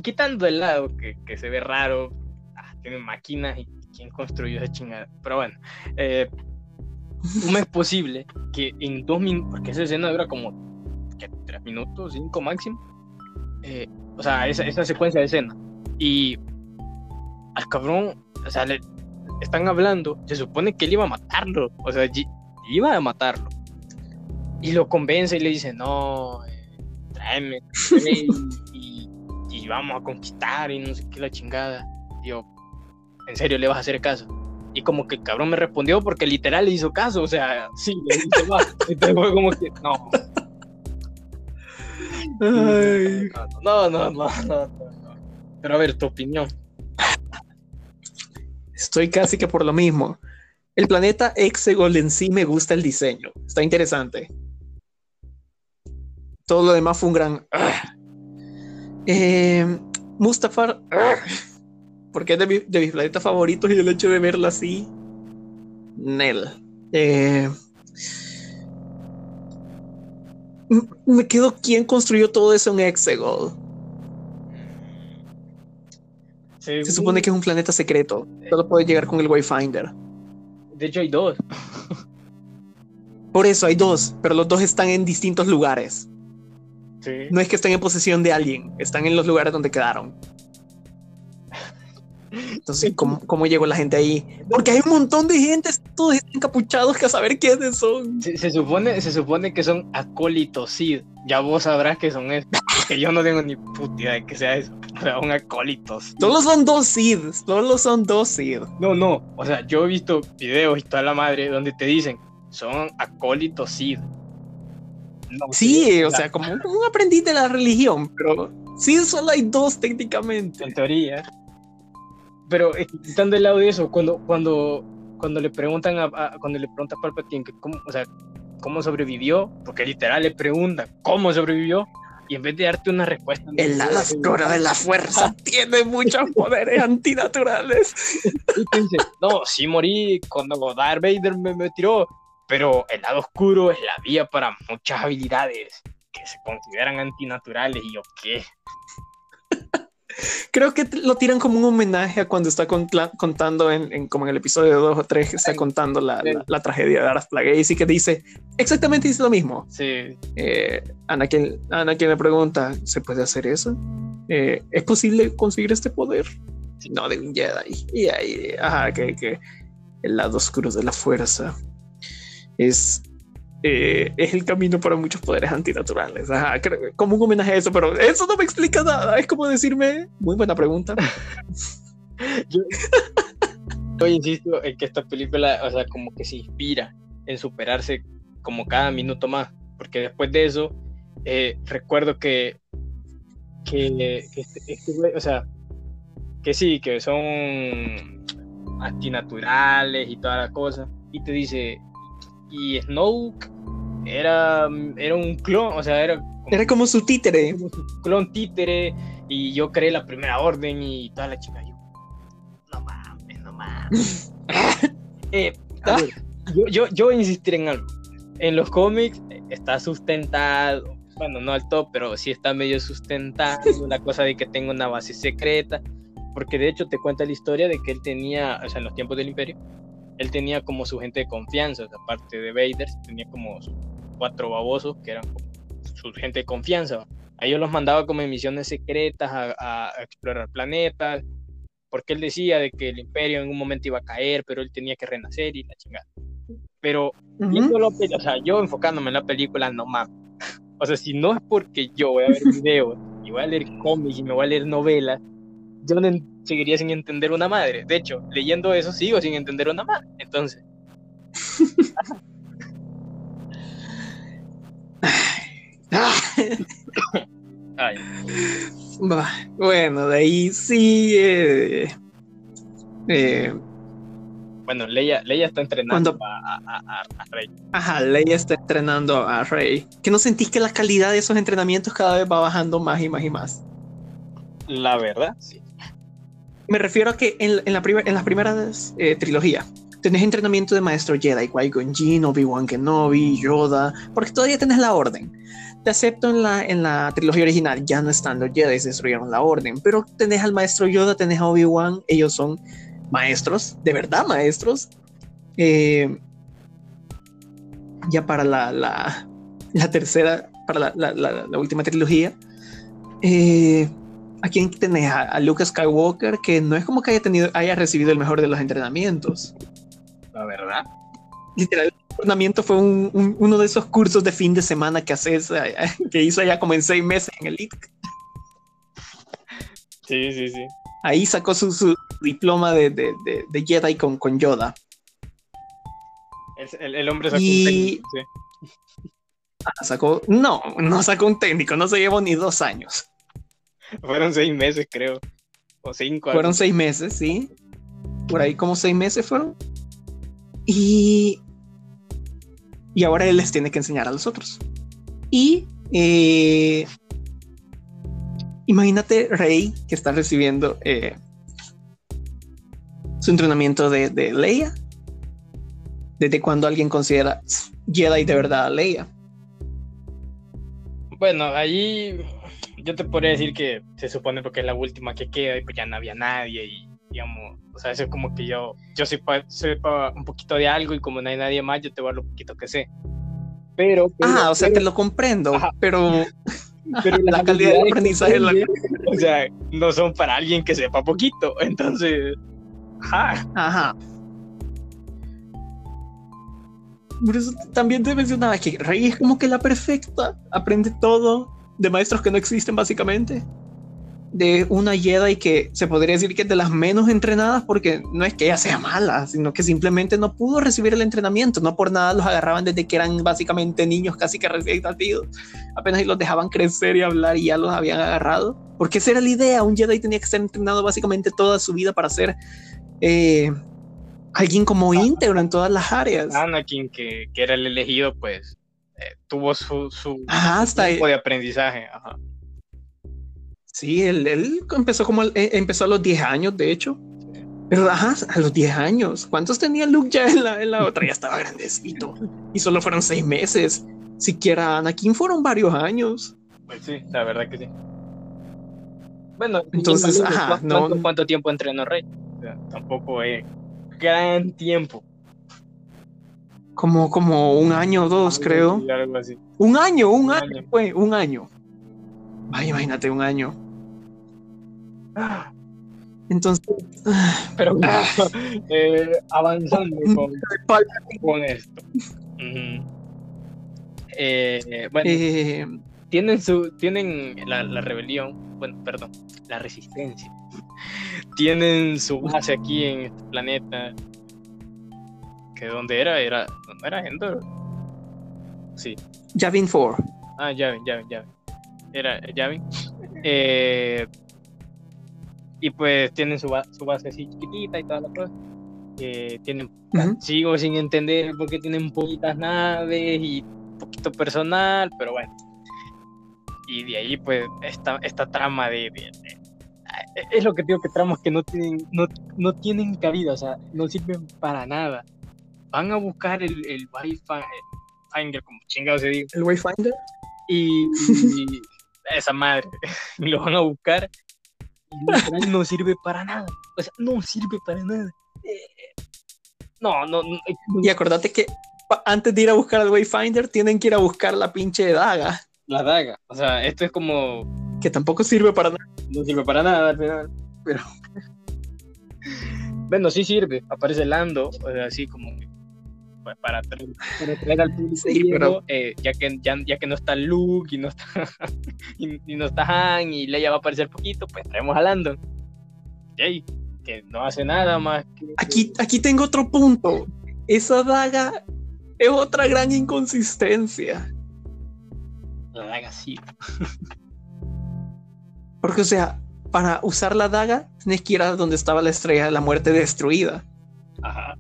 quitando el lado que, que se ve raro, ah, tiene máquinas y quién construyó esa chingada, pero bueno, eh, ¿cómo es posible que en dos minutos, porque esa escena dura como tres minutos, cinco máximo. Eh, o sea, esa, esa, secuencia de escena. Y al cabrón, o sea, le están hablando, se supone que él iba a matarlo, o sea, iba a matarlo. Y lo convence y le dice, no, eh, tráeme, y, y, vamos a conquistar y no sé qué la chingada. Y yo, ¿en serio le vas a hacer caso? Y como que el cabrón me respondió porque literal le hizo caso, o sea, sí, le hizo va. Entonces fue como que, no, no, no, no, no, Pero a ver, tu opinión. Estoy casi que por lo mismo. El planeta Exegol en sí me gusta el diseño. Está interesante. Todo lo demás fue un gran. Eh, Mustafar. Porque es de, de, mis planetas favoritos y el hecho de verlo así. Nel. Eh, me quedo quién construyó todo eso en Exegol. Se supone que es un planeta secreto. Solo puede llegar con el Wayfinder. De hecho, hay dos. Por eso hay dos, pero los dos están en distintos lugares. No es que estén en posesión de alguien, están en los lugares donde quedaron. Entonces, ¿cómo, ¿cómo, llegó la gente ahí? Porque hay un montón de gente, todos están encapuchados que a saber quiénes son. Se, supone, se supone que son acólitos Sid. Ya vos sabrás que son estos. Que yo no tengo ni puta idea de que sea eso. O sea, son acólitos. Solo son dos Sid. Solo son dos Sid. No, no. O sea, yo he visto videos y toda la madre donde te dicen son acólitos Sid. sí, o sea, como un aprendiz de la religión, pero sí, solo hay dos técnicamente. En teoría. Pero quitando el lado de eso, cuando, cuando, cuando le preguntan a, cuando le pregunta a Palpatine que cómo, o sea, cómo sobrevivió, porque literal le preguntan cómo sobrevivió, y en vez de darte una respuesta. El ala oscura de la fuerza tiene muchos poderes antinaturales. Y dice, no, sí morí cuando Darth Vader me, me tiró, pero el lado oscuro es la vía para muchas habilidades que se consideran antinaturales. Y yo, ¿qué? Creo que lo tiran como un homenaje a cuando está contando en, como en el episodio 2 o 3, está contando la, tragedia de Aras Plagueis y que dice exactamente dice lo mismo. Sí. Eh, Ana, quien, Ana quien le pregunta, ¿se puede hacer eso? Eh, ¿Es posible conseguir este poder? No, de un Jedi. Y ahí, ajá, que, que el lado oscuro de la fuerza es eh, es el camino para muchos poderes antinaturales. Como un homenaje a eso, pero eso no me explica nada. Es como decirme, muy buena pregunta. yo, insisto en que esta película, o sea, como que se inspira en superarse como cada minuto más, porque después de eso, eh, recuerdo que, que, este, este o sea, que sí, que son antinaturales y toda la cosa, y te dice, y Snoke era, era un clon, o sea, era como, era como su títere. clon títere, y yo creé la primera orden y toda la chica. Yo, no mames, no mames. eh, yo, yo, yo voy a insistir en algo. En los cómics está sustentado, bueno, no al top, pero sí está medio sustentado, la cosa de que tenga una base secreta, porque de hecho te cuenta la historia de que él tenía, o sea, en los tiempos del imperio, él tenía como su gente de confianza, aparte de Vader, tenía como cuatro babosos que eran su gente de confianza. A ellos los mandaba como en misiones secretas a, explorar planetas, porque él decía de que el imperio en un momento iba a caer, pero él tenía que renacer y la chingada. Pero o sea, yo enfocándome en la película, no mames. O sea, si no es porque yo voy a ver videos y voy a leer cómics y me voy a leer novelas, yo no seguiría sin entender una madre. De hecho, leyendo eso sigo sin entender una madre. Entonces. Bueno, de ahí sí. Eh, eh, bueno, Leia, Leia está entrenando a, Rey. Ajá, Leia está entrenando a Rey. ¿Que no sentís que la calidad de esos entrenamientos cada vez va bajando más y más y más? La verdad, sí. Me refiero a que en, la en las primeras eh, trilogías tenés entrenamiento de maestro Jedi, Qui-Gon Jinn, Obi-Wan Kenobi, Yoda, porque todavía tenés la orden. Te acepto en la, en la trilogía original, ya no están los Jedi, destruyeron la orden, pero tenés al maestro Yoda, tenés a Obi-Wan, ellos son maestros, de verdad maestros. Eh, ya para la, la, la tercera, para la, la última trilogía, eh, aquí tenés a, Luke Skywalker, que no es como que haya, tenido, haya recibido el mejor de los entrenamientos. La verdad. Literal, el entrenamiento fue uno de esos cursos de fin de semana que haces, eh, que hizo allá como en seis meses en el ITC. Sí, sí, sí. Ahí sacó su, diploma de, de, Jedi con, con Yoda. El, hombre sacó un técnico, ah, sacó, no, no sacó un técnico, no se llevó ni dos años. Fueron seis meses, creo. O cinco. Fueron seis meses, sí. Por ahí como seis meses fueron. Y. Y ahora él les tiene que enseñar a los otros. Y. Eh, imagínate Rey que está recibiendo eh, su entrenamiento de, de Leia. Desde cuando alguien considera Jedi de verdad a Leia. Bueno, ahí yo te podría decir que se supone porque es la última que queda y pues ya no había nadie y digamos, o sea, eso es como que yo, yo sepa, sepa un poquito de algo y como no hay nadie más, yo te voy a lo poquito que sé. Pero, ah, o sea, te lo comprendo, pero, pero la, calidad de aprendizaje, la... o sea, no son para alguien que sepa poquito, entonces, ajá. Ajá. Por eso también te mencionaba que Rey es como que la perfecta, aprende todo, de maestros que no existen básicamente. De una Jedi que se podría decir que es de las menos entrenadas porque no es que ella sea mala, sino que simplemente no pudo recibir el entrenamiento. No por nada los agarraban desde que eran básicamente niños casi que recién nacidos. Apenas los dejaban crecer y hablar y ya los habían agarrado. Porque esa era la idea. Un Jedi tenía que ser entrenado básicamente toda su vida para ser eh, alguien como ah. íntegro en todas las áreas. Anakin, que, que era el elegido, pues eh, tuvo su, su tipo de aprendizaje. Ajá. Sí, él, él, empezó como eh, empezó a los 10 años, de hecho. Pero ajá, a los 10 años. ¿Cuántos tenía Luke ya en la, en la otra? Ya estaba grandecito. Y solo fueron 6 meses. Siquiera Anakin fueron varios años. Pues sí, la verdad que sí. Bueno, Entonces, ¿cuánto- ajá, ¿cuánto, no- cuánto tiempo entrenó Rey? O sea, tampoco es gran tiempo. Como, como un año o dos, creo. Sí, algo así. Un año, un Un año, año. fue, un año. Vaya, imagínate, un año. Entonces, Pero Ah. eh, avanzando con, con esto. Eh, bueno, eh, tienen su tienen la, la rebelión bueno perdón la resistencia tienen su base aquí en este planeta que dónde era era dónde era Endor sí Javin 4. ah Yavin Yavin Yavin era Yavin Eh, y pues tienen su, ba- su base así chiquitita y toda la cosa Eh, tienen Ujú. sigo sin entender por qué tienen poquitas naves y poquito personal, pero bueno. Y de ahí, pues, esta, esta trama de, de- de- Es lo que digo que tramas que no tienen, no, no tienen cabida, o sea, no sirven para nada. Van a buscar el, el Wi-Fi, eh, Finder, como chingado se diga, El Wayfinder. y, y esa madre, lo van a buscar literal no sirve para nada. O sea, no sirve para nada. Eh, No, no, no, eh, Y acordate que antes de ir a buscar al Wayfinder, tienen que ir a buscar la pinche daga, la daga. O sea, esto es como que tampoco sirve para nada. no sirve para nada al final. Pero. bueno, sí sirve. Aparece Lando, o sea, así como que, para traer, para traer al público Sí, pero- eh, ya, que, ya, ya que no está Luke y no está, y, y no está Han y Leia va a aparecer poquito, pues traemos a Lando. Yay, que no hace nada más que. Aquí, aquí tengo otro punto. Esa daga es otra gran inconsistencia. La daga sí. Porque, o sea, para usar la daga, tienes que ir a donde estaba la estrella de la muerte destruida. Ajá.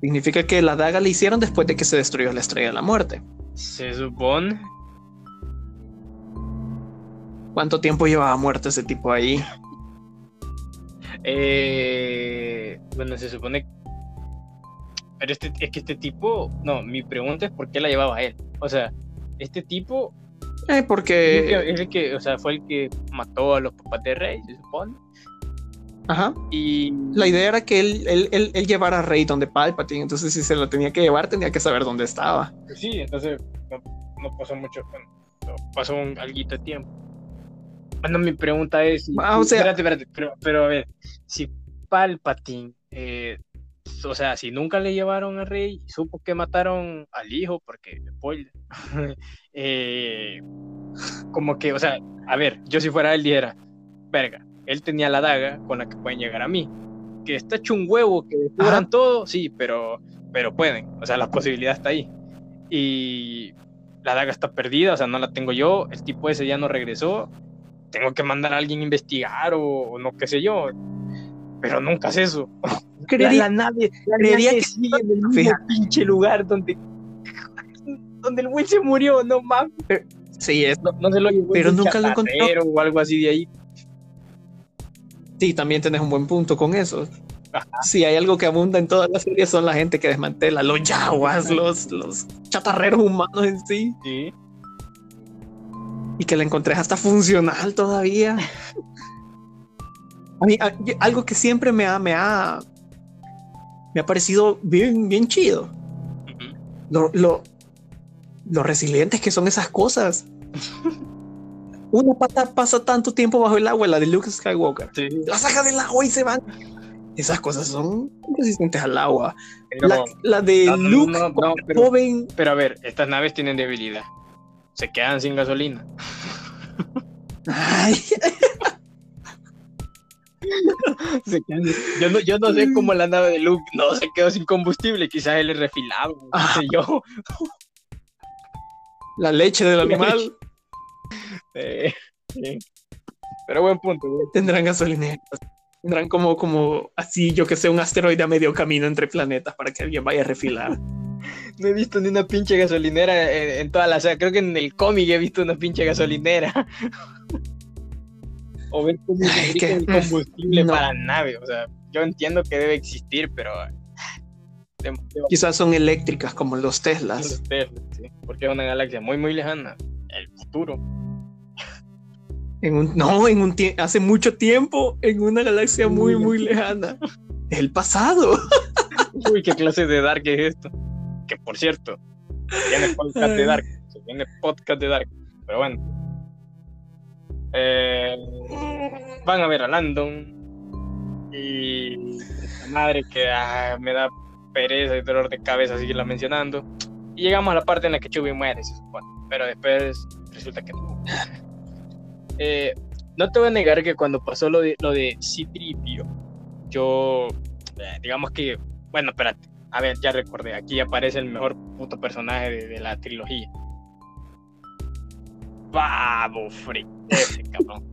Significa que la daga la hicieron después de que se destruyó la estrella de la muerte. Se supone. ¿Cuánto tiempo llevaba muerto ese tipo ahí? Eh, bueno, se supone. Pero este, es que este tipo. No, mi pregunta es por qué la llevaba él. O sea, este tipo Eh, porque. que, es el que, o sea, fue el que mató a los papás de Rey, se supone. Ajá. Y. La idea era que él, él, él, él llevara a Rey donde Palpatine. Entonces, si se lo tenía que llevar, tenía que saber dónde estaba. pues sí, entonces no, no pasó mucho. no, pasó un alguito de tiempo. Bueno, mi pregunta es. si- Ah, o sea- espérate, espérate, pero, pero a ver, si Palpatine. eh, o sea, si nunca le llevaron a Rey, supo que mataron al hijo, porque, spoiler. eh, como que, o sea, a ver, yo si fuera él dijera, verga, él tenía la daga con la que pueden llegar a mí. Que está hecho un huevo, que descubran Ajá. todo, sí, pero, pero pueden, o sea, la posibilidad está ahí. Y la daga está perdida, o sea, no la tengo yo, el tipo ese ya no regresó, tengo que mandar a alguien a investigar o, o no qué sé yo, pero nunca hace eso. Creería- la, la nave, la creería nave que- sigue en el mismo pinche lugar donde, donde el güey se murió, no mames. Sí, es, No, no se lo llevó Pero nunca lo encontró. o algo así de ahí. Sí, también tenés un buen punto con eso. Si hay algo que abunda en todas las series son la gente que desmantela los yaguas, los, los chatarreros humanos en sí. Sí. y que la encontré hasta funcional todavía. A mí, a- yo- algo que siempre me ha, me ha, me ha parecido bien, bien chido. Ujú. Lo, lo, lo resilientes que son esas cosas. Una pata pasa tanto tiempo bajo el agua, la de Luke Skywalker. Sí. La saca del agua y se van. Esas cosas son resistentes al agua. Pero, La, la de No, Luke, no, no, cuando pero- joven. pero a ver, estas naves tienen debilidad. Se quedan sin gasolina. Ay, Se quedan- Yo no, yo no sé cómo la nave de Luke no se quedó sin combustible. Quizás él es refilado. No Ah. sé yo. la leche del animal. Eh, sí. Pero buen punto. tendrán gasolineras. Tendrán como, como así, yo que sé, un asteroide a medio camino entre planetas para que alguien vaya a refilar. No he visto ni una pinche gasolinera en, en toda la. Creo que en el cómic he visto una pinche gasolinera. o ver cómo Ay, que- el combustible no. para nave. O sea, yo entiendo que debe existir, pero. demasiado Quizás son eléctricas como los Teslas. los Tesla, sí, porque es una galaxia muy, muy lejana. El futuro. En un, no, en un hace mucho tiempo, en una galaxia muy, muy lejana. El pasado. Uy, qué clase de Dark es esto. Que por cierto, viene podcast de Dark. Se viene podcast de Dark. Pero bueno. Eh, van a ver a Landon. Y la madre que ah, me da pereza y dolor de cabeza seguirla mencionando. Y llegamos a la parte en la que Chubby muere, se supone. Pero después resulta que no. Eh, no te voy a negar que cuando pasó lo de, lo de Citripio, yo, eh, digamos que, bueno, espérate, a ver, ya recordé, aquí aparece el mejor puto personaje de, la trilogía. Babo Frick, ese cabrón.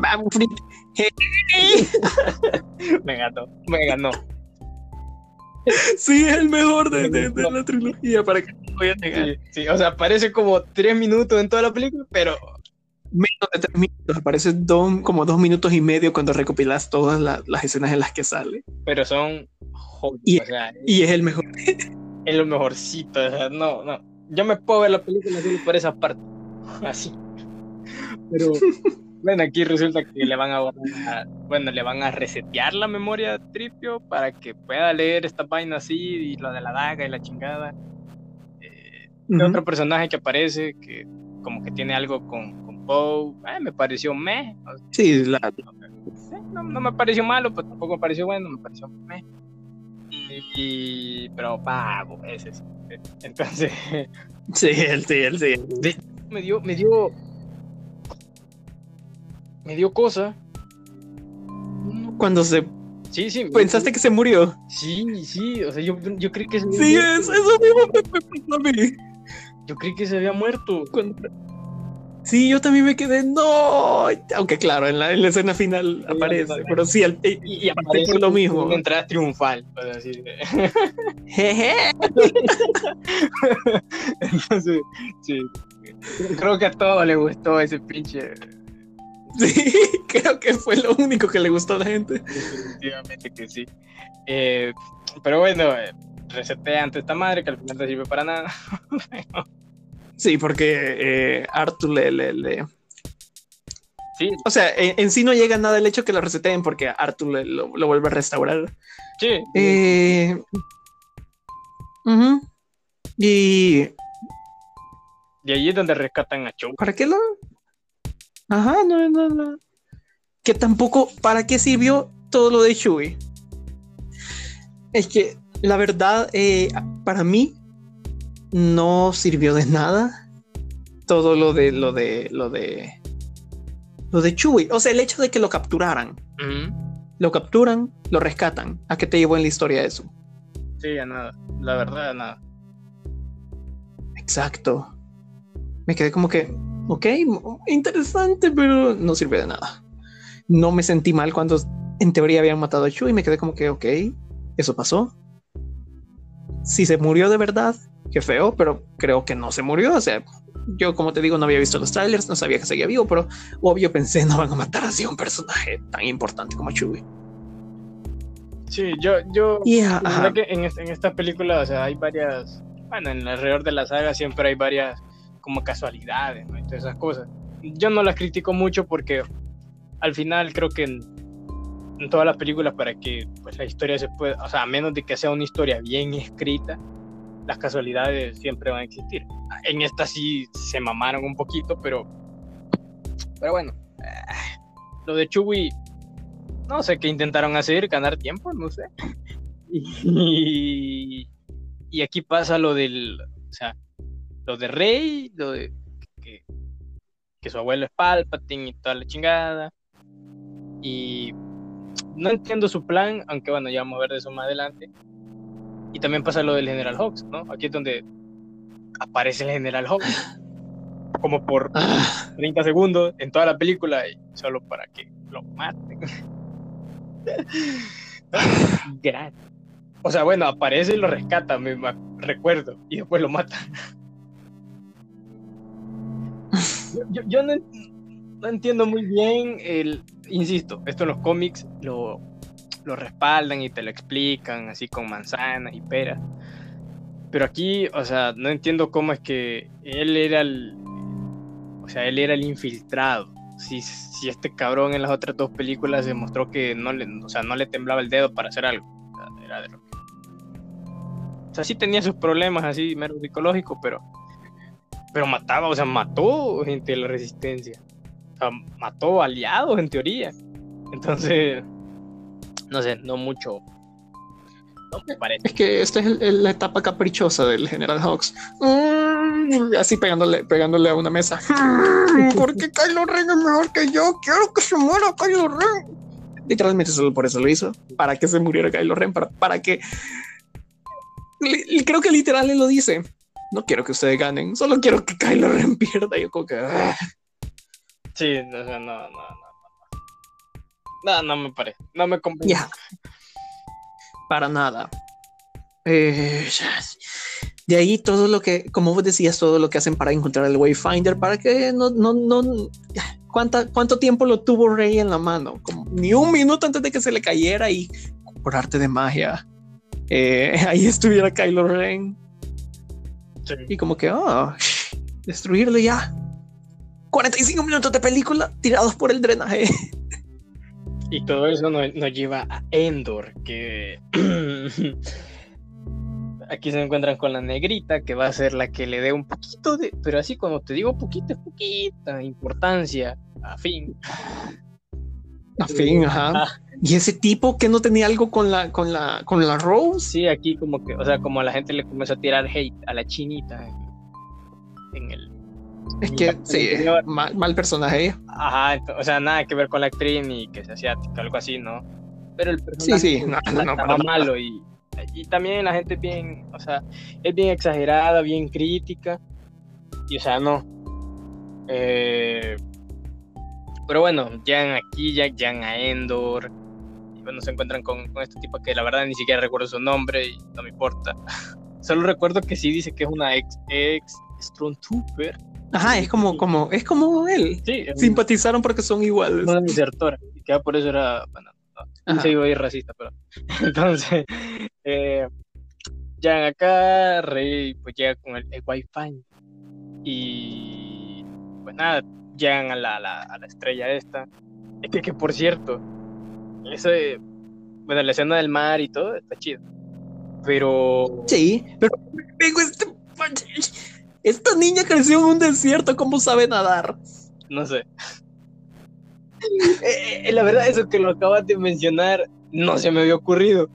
Babo Frick. me ganó, me ganó. Sí, es el mejor de, la trilogía, para que no voy a negar. Sí, o sea, aparece como tres minutos en toda la película, pero menos de tres minutos, aparece como dos minutos y medio cuando recopilas todas las escenas en las que sale. Pero son y, es el mejor. Es lo mejorcito, no, no. Yo me puedo ver la película solo por esa parte. Así. Pero bueno, aquí resulta que le van a bueno, le van a resetear la memoria a Tripio para que pueda leer esta vaina así y lo de la daga y la chingada. Eh, Otro personaje que aparece que como que tiene algo con, eh, me pareció meh. Sí, no, me pareció malo, pero tampoco me pareció bueno, me pareció meh. Y, pero pago, ese sí. Entonces. Sí, él sí, él sí. me dio, me dio. Me dio cosa. Cuando se. Sí, sí. ¿Pensaste que se murió? Sí, sí. O sea, yo, yo creí que se Sí, eso mismo me pasó a mí. Yo creí que se había muerto. Cuando, Sí, yo también me quedé, no. Aunque claro, en la, escena final aparece, pero sí, y, aparece por lo mismo. Una entrada triunfal, pues. Jeje. Entonces, sí. Creo que a todos les gustó ese pinche. Sí, creo que fue lo único que le gustó a la gente. Definitivamente que sí. Eh, pero bueno, eh, reseté ante esta madre que al final no sirve para nada. Sí, porque eh, Arthur le, le, Sí. O sea, en, sí no llega nada el hecho que lo reseten porque Arthur lo, lo, vuelve a restaurar. Sí. Eh, y. Y ahí es donde rescatan a Cho. ¿Para qué lo.? Ajá, no, no, no. Que tampoco. ¿Para qué sirvió todo lo de Shui? Es que, la verdad, eh, para mí, no sirvió de nada todo lo de lo de lo de lo de Chewie. O sea, el hecho de que lo capturaran. Lo capturan, lo rescatan. ¿A qué te llevó en la historia eso? Sí, a nada. La verdad, a nada. Exacto. Me quedé como que, ok, interesante, pero no sirve de nada. No me sentí mal cuando en teoría habían matado a Chewie. Me quedé como que, ok, eso pasó. Si se murió de verdad, qué feo, pero creo que no se murió. O sea, yo, como te digo, no había visto los trailers, no sabía que seguía vivo, pero obvio pensé, no van a matar así a un personaje tan importante como Chewie. Sí, yo, yo, que en, en, esta película, o sea, hay varias, bueno, en alrededor de la saga siempre hay varias como casualidades, ¿no? Y todas esas cosas. Yo no las critico mucho porque al final creo que en, en todas las películas para que pues la historia se pueda, o sea, a menos de que sea una historia bien escrita, las casualidades siempre van a existir. En esta sí se mamaron un poquito, pero. Pero bueno. Eh, lo de Chewie. No sé qué intentaron hacer, ganar tiempo, no sé. Y, y aquí pasa lo del. O sea, lo de Rey, lo de. Que, su abuelo es Palpatine y toda la chingada. Y no entiendo su plan, aunque bueno, ya vamos a ver de eso más adelante. Y también pasa lo del General Hawks, ¿no? Aquí es donde aparece el General Hawks. Como por 30 ah. segundos en toda la película y solo para que lo maten. o sea, bueno, aparece y lo rescata, me recuerdo, y después lo mata. yo, no, no, entiendo muy bien el, insisto, esto en los cómics lo, lo respaldan y te lo explican así con manzanas y peras. Pero aquí, o sea, no entiendo cómo es que él era el, o sea, él era el infiltrado si, si este cabrón en las otras dos películas demostró que no le, o sea, no le temblaba el dedo para hacer algo. Era de lo que- o sea, sí tenía sus problemas así, mero psicológicos, pero, pero mataba, o sea, mató gente de la resistencia. O sea, mató aliados en teoría. Entonces, no sé, no mucho. No me parece. Es que esta es el- el- la etapa caprichosa del General Hawks. Mm, Así pegándole, pegándole a una mesa. Mm, ¿Por qué Kylo Ren es mejor que yo? Quiero que se muera Kylo Ren. Literalmente solo por eso lo hizo. Para que se muriera Kylo Ren. Para, para que. Creo que literal él lo dice. No quiero que ustedes ganen. Solo quiero que Kylo Ren pierda. Yo como que. ah. Sí, no, no, no, no, no. No, me parece. No me convence. Para nada. Eh, de ahí todo lo que, como vos decías, todo lo que hacen para encontrar el Wayfinder, para que no, no, no. ¿cuánta, ¿Cuánto tiempo lo tuvo Rey en la mano? Como ni un minuto antes de que se le cayera y por arte de magia. eh, ahí estuviera Kylo Ren Sí. y como que, oh, destruirlo ya. 45 minutos de película tirados por el drenaje. Y todo eso nos, nos lleva a Endor, que aquí se encuentran con la negrita, que va a ser la que le dé un poquito de, pero así cuando te digo poquito, es poquita importancia, a fin. A fin, ajá. Y ese tipo que no tenía algo con la, con la, con la Rose. sí, aquí como que, o sea, como a la gente le comenzó a tirar hate a la chinita en, en el... Es que sí, mal, mal personaje. ella. Ajá, o sea, nada que ver con la actriz ni que sea asiática, algo así, ¿no? Pero el personaje sí, no, no, estaba no, para nada. malo y, y también la gente es bien, o sea, es bien exagerada, bien crítica y o sea, no. Eh, pero bueno, llegan aquí, ya llegan a Endor y bueno, se encuentran con, con este tipo que la verdad ni siquiera recuerdo su nombre y no me importa. Solo recuerdo que sí dice que es una ex, ex Stormtrooper. Ajá, es como, como, es como él. Sí, es Simpatizaron porque son iguales. una desertora. Y que por eso era, bueno, no, se iba a ir racista, pero entonces eh, llegan acá, Rey pues llega con el, el Wi-Fi y pues nada, llegan a la, la- a la estrella esta. Es que, que por cierto, eso de- bueno, la escena del mar y todo está chido. Pero Sí, pero vengo este. Esta niña creció en un desierto, ¿cómo sabe nadar? no sé. Eh, eh, la verdad, eso que lo acabas de mencionar, no se me había ocurrido.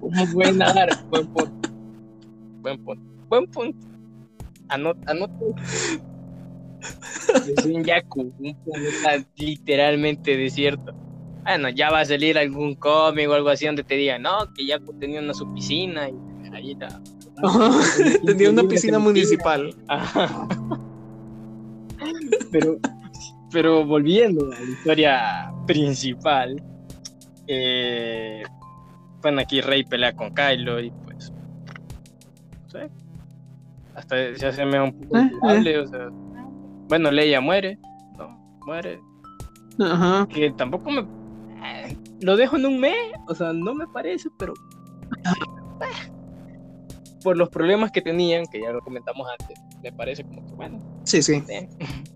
¿Cómo puede nadar? Buen punto. Buen punto. Buen punto. Anot, anoto. Es un Yaku, un planeta literalmente desierto. Bueno, ya va a salir algún cómic o algo así donde te diga, no, que Yaku tenía una su piscina y ahí está. Tenía una piscina municipal. Ajá. Pero, pero volviendo a la historia principal, eh, bueno, aquí Rey pelea con Kylo y pues, no sé, hasta se hace un poco Eh, culpable, o sea, bueno, Leia muere, no, muere, Ajá. que tampoco me, eh, lo dejo en un mes, o sea, no me parece, pero eh, por los problemas que tenían, que ya lo comentamos antes, me parece como que bueno, Sí, sí. eh,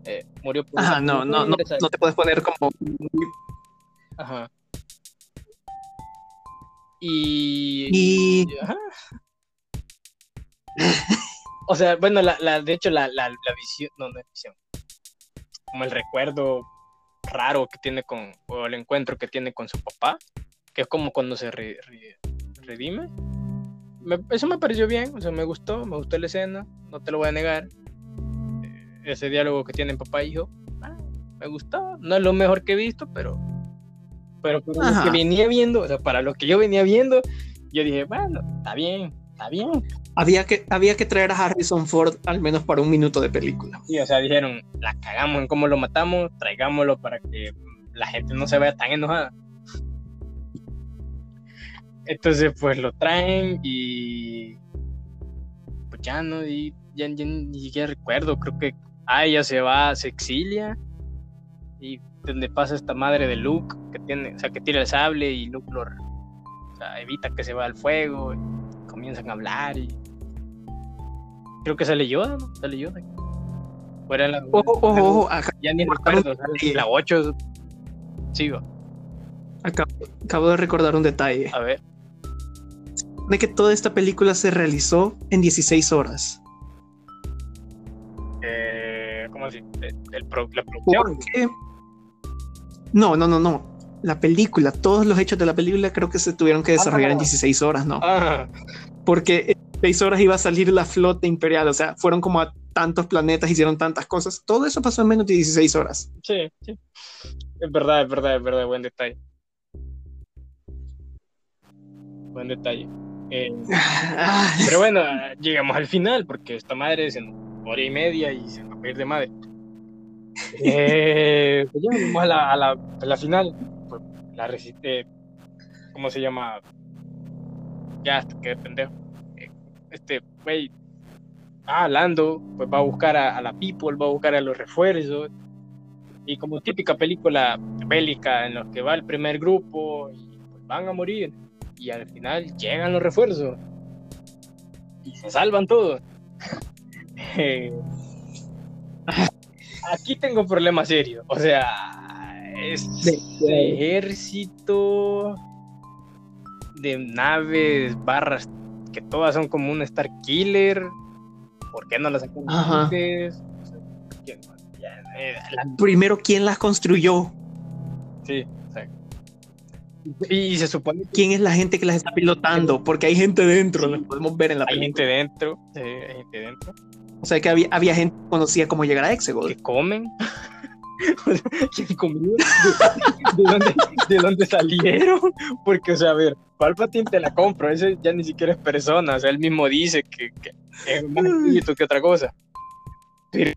eh, murió por Ajá, no, no, no, no te puedes poner como. Ajá. Y, Y. ajá. O sea, bueno, la, la, de hecho, la, la, la visión, no, no es visión, como el recuerdo raro que tiene con, o el encuentro que tiene con su papá, que es como cuando se re- re- redime. Me- eso me pareció bien, o sea, me gustó, me gustó la escena, no te lo voy a negar. Eh, ese diálogo que tienen papá e hijo, ah, me gustó, no es lo mejor que he visto, pero, pero para lo que venía viendo, o sea, para lo que yo venía viendo, yo dije, bueno, está bien, está bien. Había que, había que traer a Harrison Ford al menos para un minuto de película. Sí, o sea, dijeron, la cagamos en cómo lo matamos, traigámoslo para que la gente no se vaya tan enojada. Entonces, pues lo traen y. Pues ya no, y ya, ya ni siquiera recuerdo, creo que. Ah, ella se va, se exilia. Y donde pasa esta madre de Luke, que tiene, o sea, que tira el sable y Luke lo. O sea, evita que se vaya al fuego. Y comienzan a hablar y. Creo que sale Yoda, ¿no? Sale Yoda. Fuera la, Ojo, ojo, ojo, acá- ya ni recuerdo, sea, la 8 sí va. acabo, acabo de recordar un detalle. A ver, De que toda esta película se realizó en 16 horas. eh, ¿cómo así? El, pro- la producción. No, no, no, no. La película, todos los hechos de la película creo que se tuvieron que desarrollar en Ah. 16 horas, ¿no? Ah, Porque en 6 horas iba a salir la flota imperial, o sea, fueron como a tantos planetas, hicieron tantas cosas. Todo eso pasó en menos de 16 horas. sí, sí. Es verdad, es verdad, es verdad, buen detalle. Buen detalle. Eh, pero bueno, llegamos al final, porque esta madre es en hora y media y se va a ir de madre. Eh, pues ya vamos a la, a la, a la final. Pues, la resi- eh, ¿Cómo se llama? Ya, qué pendejo. Eh, Este, güey. Ah, Lando, pues va a buscar a, a la People, va a buscar a los refuerzos. Y como típica película bélica en los que va el primer grupo y pues, van a morir. Y al final llegan los refuerzos. Y se salvan todos. Eh, Aquí tengo un problema serio. O sea, es De- ejército de naves barras que todas son como un Star Killer. ¿Por qué no las sacan antes? O sea, ¿quién- ya, eh, Primero, ¿quién las construyó? Sí. Y se supone que ¿Quién es la gente que las está pilotando? Porque hay gente dentro, lo podemos ver en la hay película. gente dentro. sí, hay gente dentro. O sea, que había, había gente que conocía cómo llegar a que Exegol. comen. O sea, ¿Quién comió? ¿De, de dónde, ¿De dónde salieron? Porque, o sea, a ver, Palpatine te la compro, ese ya ni siquiera es persona, o sea, él mismo dice que, que es más espíritu que otra cosa. Pero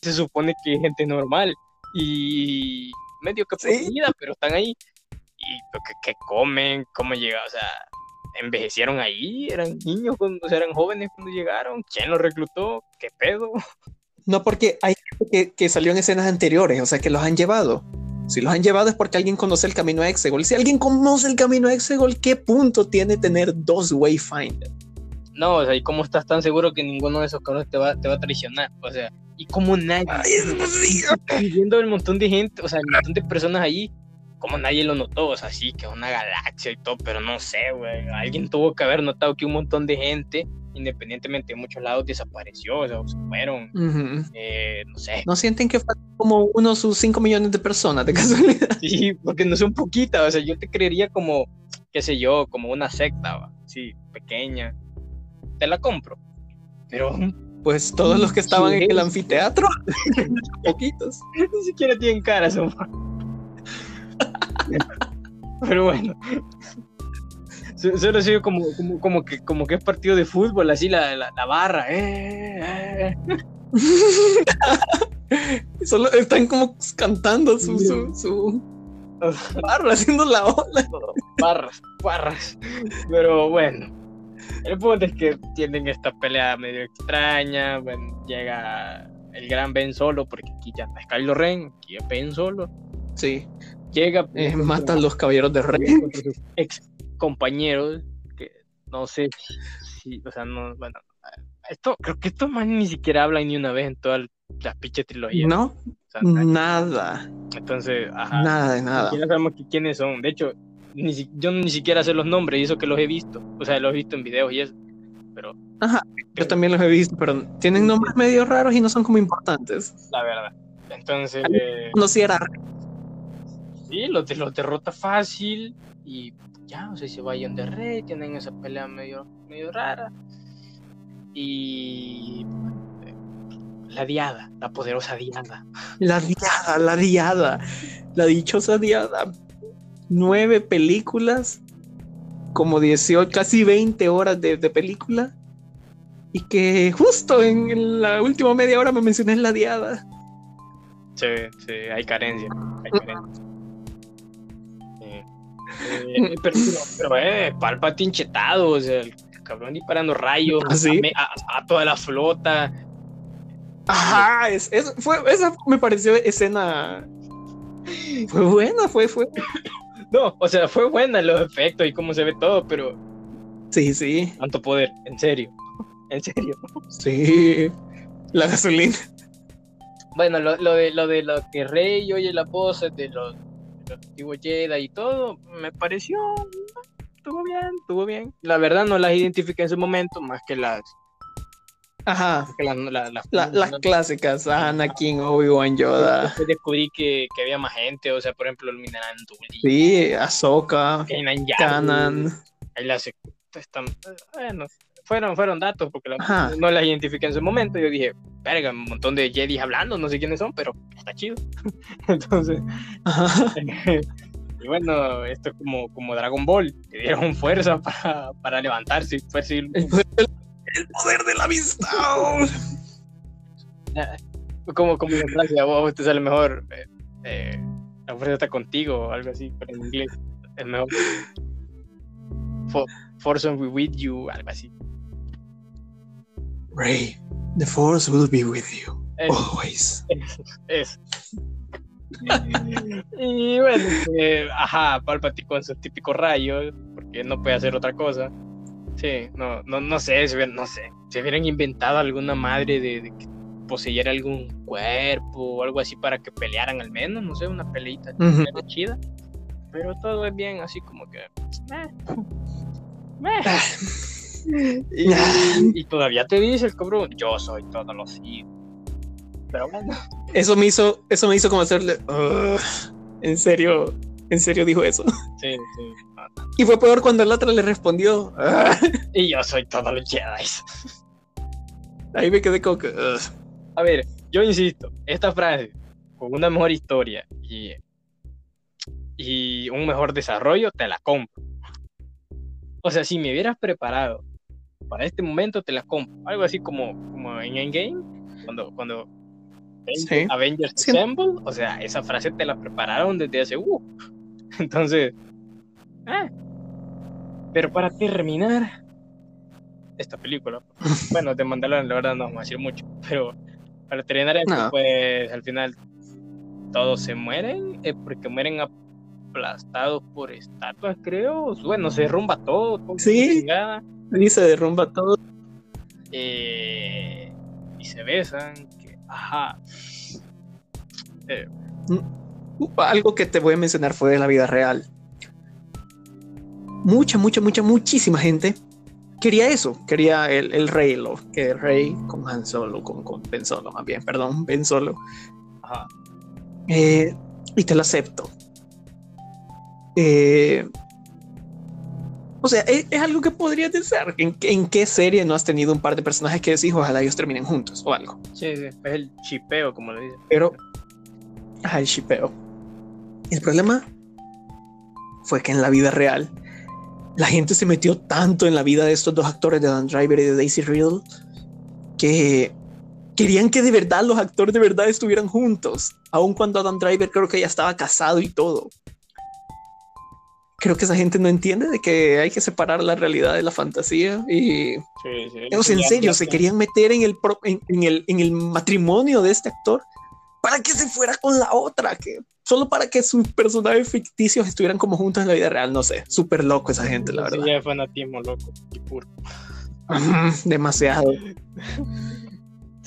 se supone que es gente normal y medio que Sí. pero están ahí. Y lo que, que comen, cómo llega, o sea, envejecieron ahí, eran niños, cuando, o sea, eran jóvenes cuando llegaron, ¿quién los reclutó? ¿Qué pedo? No, porque hay gente que, que salió en escenas anteriores, o sea, que los han llevado. Si los han llevado es porque alguien conoce el camino a Exegol. Si alguien conoce el camino a Exegol, ¿qué punto tiene tener dos Wayfinder? No, o sea, ¿y cómo estás tan seguro que ninguno de esos cabrones te va, te va a traicionar? O sea, ¿y cómo nadie, Ay, viendo el montón de gente, o sea, el montón de personas ahí, como nadie lo notó? O sea, sí, que es una galaxia y todo, pero no sé, güey, alguien tuvo que haber notado que un montón de gente, independientemente de muchos lados, desapareció, o sea, se fueron, Ujú. eh, no sé. ¿No sienten que faltan como unos sus 5 millones de personas de casualidad? Sí, porque no son poquitas, o sea, yo te creería como, qué sé yo, como una secta, va, sí, pequeña. Te la compro. Pero Pues todos los que estaban en el Sí. anfiteatro, poquitos. Ni siquiera tienen cara, son. Pero bueno. So- Solo sido como, como, como que, como que es partido de fútbol, así la, la, la barra. eh, eh. Solo están como cantando su, su, su barra, haciendo la ola. Barras, barras. Pero bueno. El punto es que tienen esta pelea medio extraña. Bueno, llega el gran Ben Solo, porque aquí ya está Kylo Ren, aquí es Ben Solo. Sí, Llega, eh, matan los caballeros de rey. ex compañeros que no sé si, o sea, no, bueno, esto, creo que estos más ni siquiera hablan ni una vez en toda la pinche trilogía. No, O sea, nada, entonces, ajá, nada de ni nada. siquiera sabemos qui- quiénes son. De hecho, ni yo ni siquiera sé los nombres y eso que los he visto. O sea, los he visto en videos y eso. Pero, Yo también los he visto, pero tienen nombres medio raros y no son como importantes. la verdad. Entonces, No si era sí, los, de- los derrota fácil y ya, o sea, se vayan de rey, tienen esa pelea medio, medio rara. Y la diada, la poderosa diada. la diada, la diada, la dichosa diada. Nueve películas, como 18, casi 20 horas de, de película. Y que justo en, en la última media hora me mencioné la diada. Sí, sí, hay carencia. Hay carencia. Eh, pero, eh, Palpatine chetado, o sea, el cabrón disparando rayos ¿Ah, sí? a, me- a- a toda la flota. Ajá, es, es- fue, esa me pareció escena. Fue buena, fue, fue. No, o sea, fue buena los efectos y cómo se ve todo, pero Sí, sí, tanto poder, en serio, en serio. sí. La gasolina. Bueno, lo, lo de lo de lo que Rey oye la voz de los, antiguos Jedi y todo, me pareció estuvo bien, estuvo bien. La verdad no las identifiqué en su momento, más que las Ajá. más que las la, la- La- las no- clásicas, Anakin, Obi-Wan, Yoda. Después descubrí que, que había más gente, o sea, por ejemplo, el Mineral Duli, Sí, Ahsoka, Kanan ahí las están, bueno, fueron, fueron datos porque la- no las identifiqué en su momento. Yo dije, verga, un montón de Jedi hablando, no sé quiénes son, pero está chido. Entonces, y bueno, esto es como, como Dragon Ball, que dieron fuerza para, para levantarse, fuerza y- El poder, el poder de la amistad. como, como en Francia, vos te sale mejor, eh, eh, la fuerza está contigo, o algo así, pero en inglés es mejor. For, force be with you, algo así. Rey, the force will be with you Es- always. es. y bueno, eh, ajá, Palpatine con sus típicos rayos, porque no puede hacer otra cosa. Sí, no, no, no sé, hubieran- no sé, si hubieran inventado alguna madre de, de que poseyera algún cuerpo o algo así para que pelearan al menos, no sé, una peleita Ujú. chida. Pero todo es bien así como que... meh, meh. Y, y todavía te dice el cabrón, yo soy todo lo sí. Pero bueno. Eso me hizo, eso me hizo como hacerle. En serio, en serio dijo eso. Sí, sí. Y fue peor cuando el otro le respondió. Y yo soy todo los Jedi. Ahí me quedé como que. A ver, yo insisto, esta frase, con una mejor historia y, y un mejor desarrollo, te la compro. O sea, si me hubieras preparado para este momento, te la compro. Algo así como, como en Endgame, cuando, cuando Sí. Avengers Sí. Assemble, o sea, esa frase te la prepararon desde hace... Uh. Entonces... ah. Pero para terminar esta película, bueno, de Mandalorian la verdad no vamos a decir mucho, pero para terminar esto, No. pues al final todos se mueren, eh, porque mueren aplastados por estatuas, creo. Bueno, se derrumba todo, todo Sí. Y se derrumba todo. eh, y se besan, que, ajá. Uh, Algo que te voy a mencionar fue de la vida real. Mucha, mucha, mucha, muchísima gente quería eso. Quería el, el rey, lo que el rey con Han Solo, con, con Ben Solo, más bien, perdón, Ben Solo. Ajá. Eh, y te lo acepto. Eh, o sea, es, es algo que podría ser. ¿En, ¿En qué serie no has tenido un par de personajes que decís, ojalá ellos terminen juntos o algo? Sí, sí, es el chipeo, como le dicen. Pero, ajá, el shipeo. El problema fue que en la vida real, la gente se metió tanto en la vida de estos dos actores, de Dan Driver y de Daisy Riddle, que querían que de verdad los actores de verdad estuvieran juntos, aun cuando Adam Driver creo que ya estaba casado y todo. Creo que esa gente no entiende de que hay que separar la realidad de la fantasía y Sí, sí. o sea, en serio, se querían meter en el, pro- en, en el, en el matrimonio de este actor para que se fuera con la otra, que solo para que sus personajes ficticios estuvieran como juntos en la vida real, no sé, súper loco esa gente, la Sí, verdad. ya es fanatismo loco y puro. Demasiado.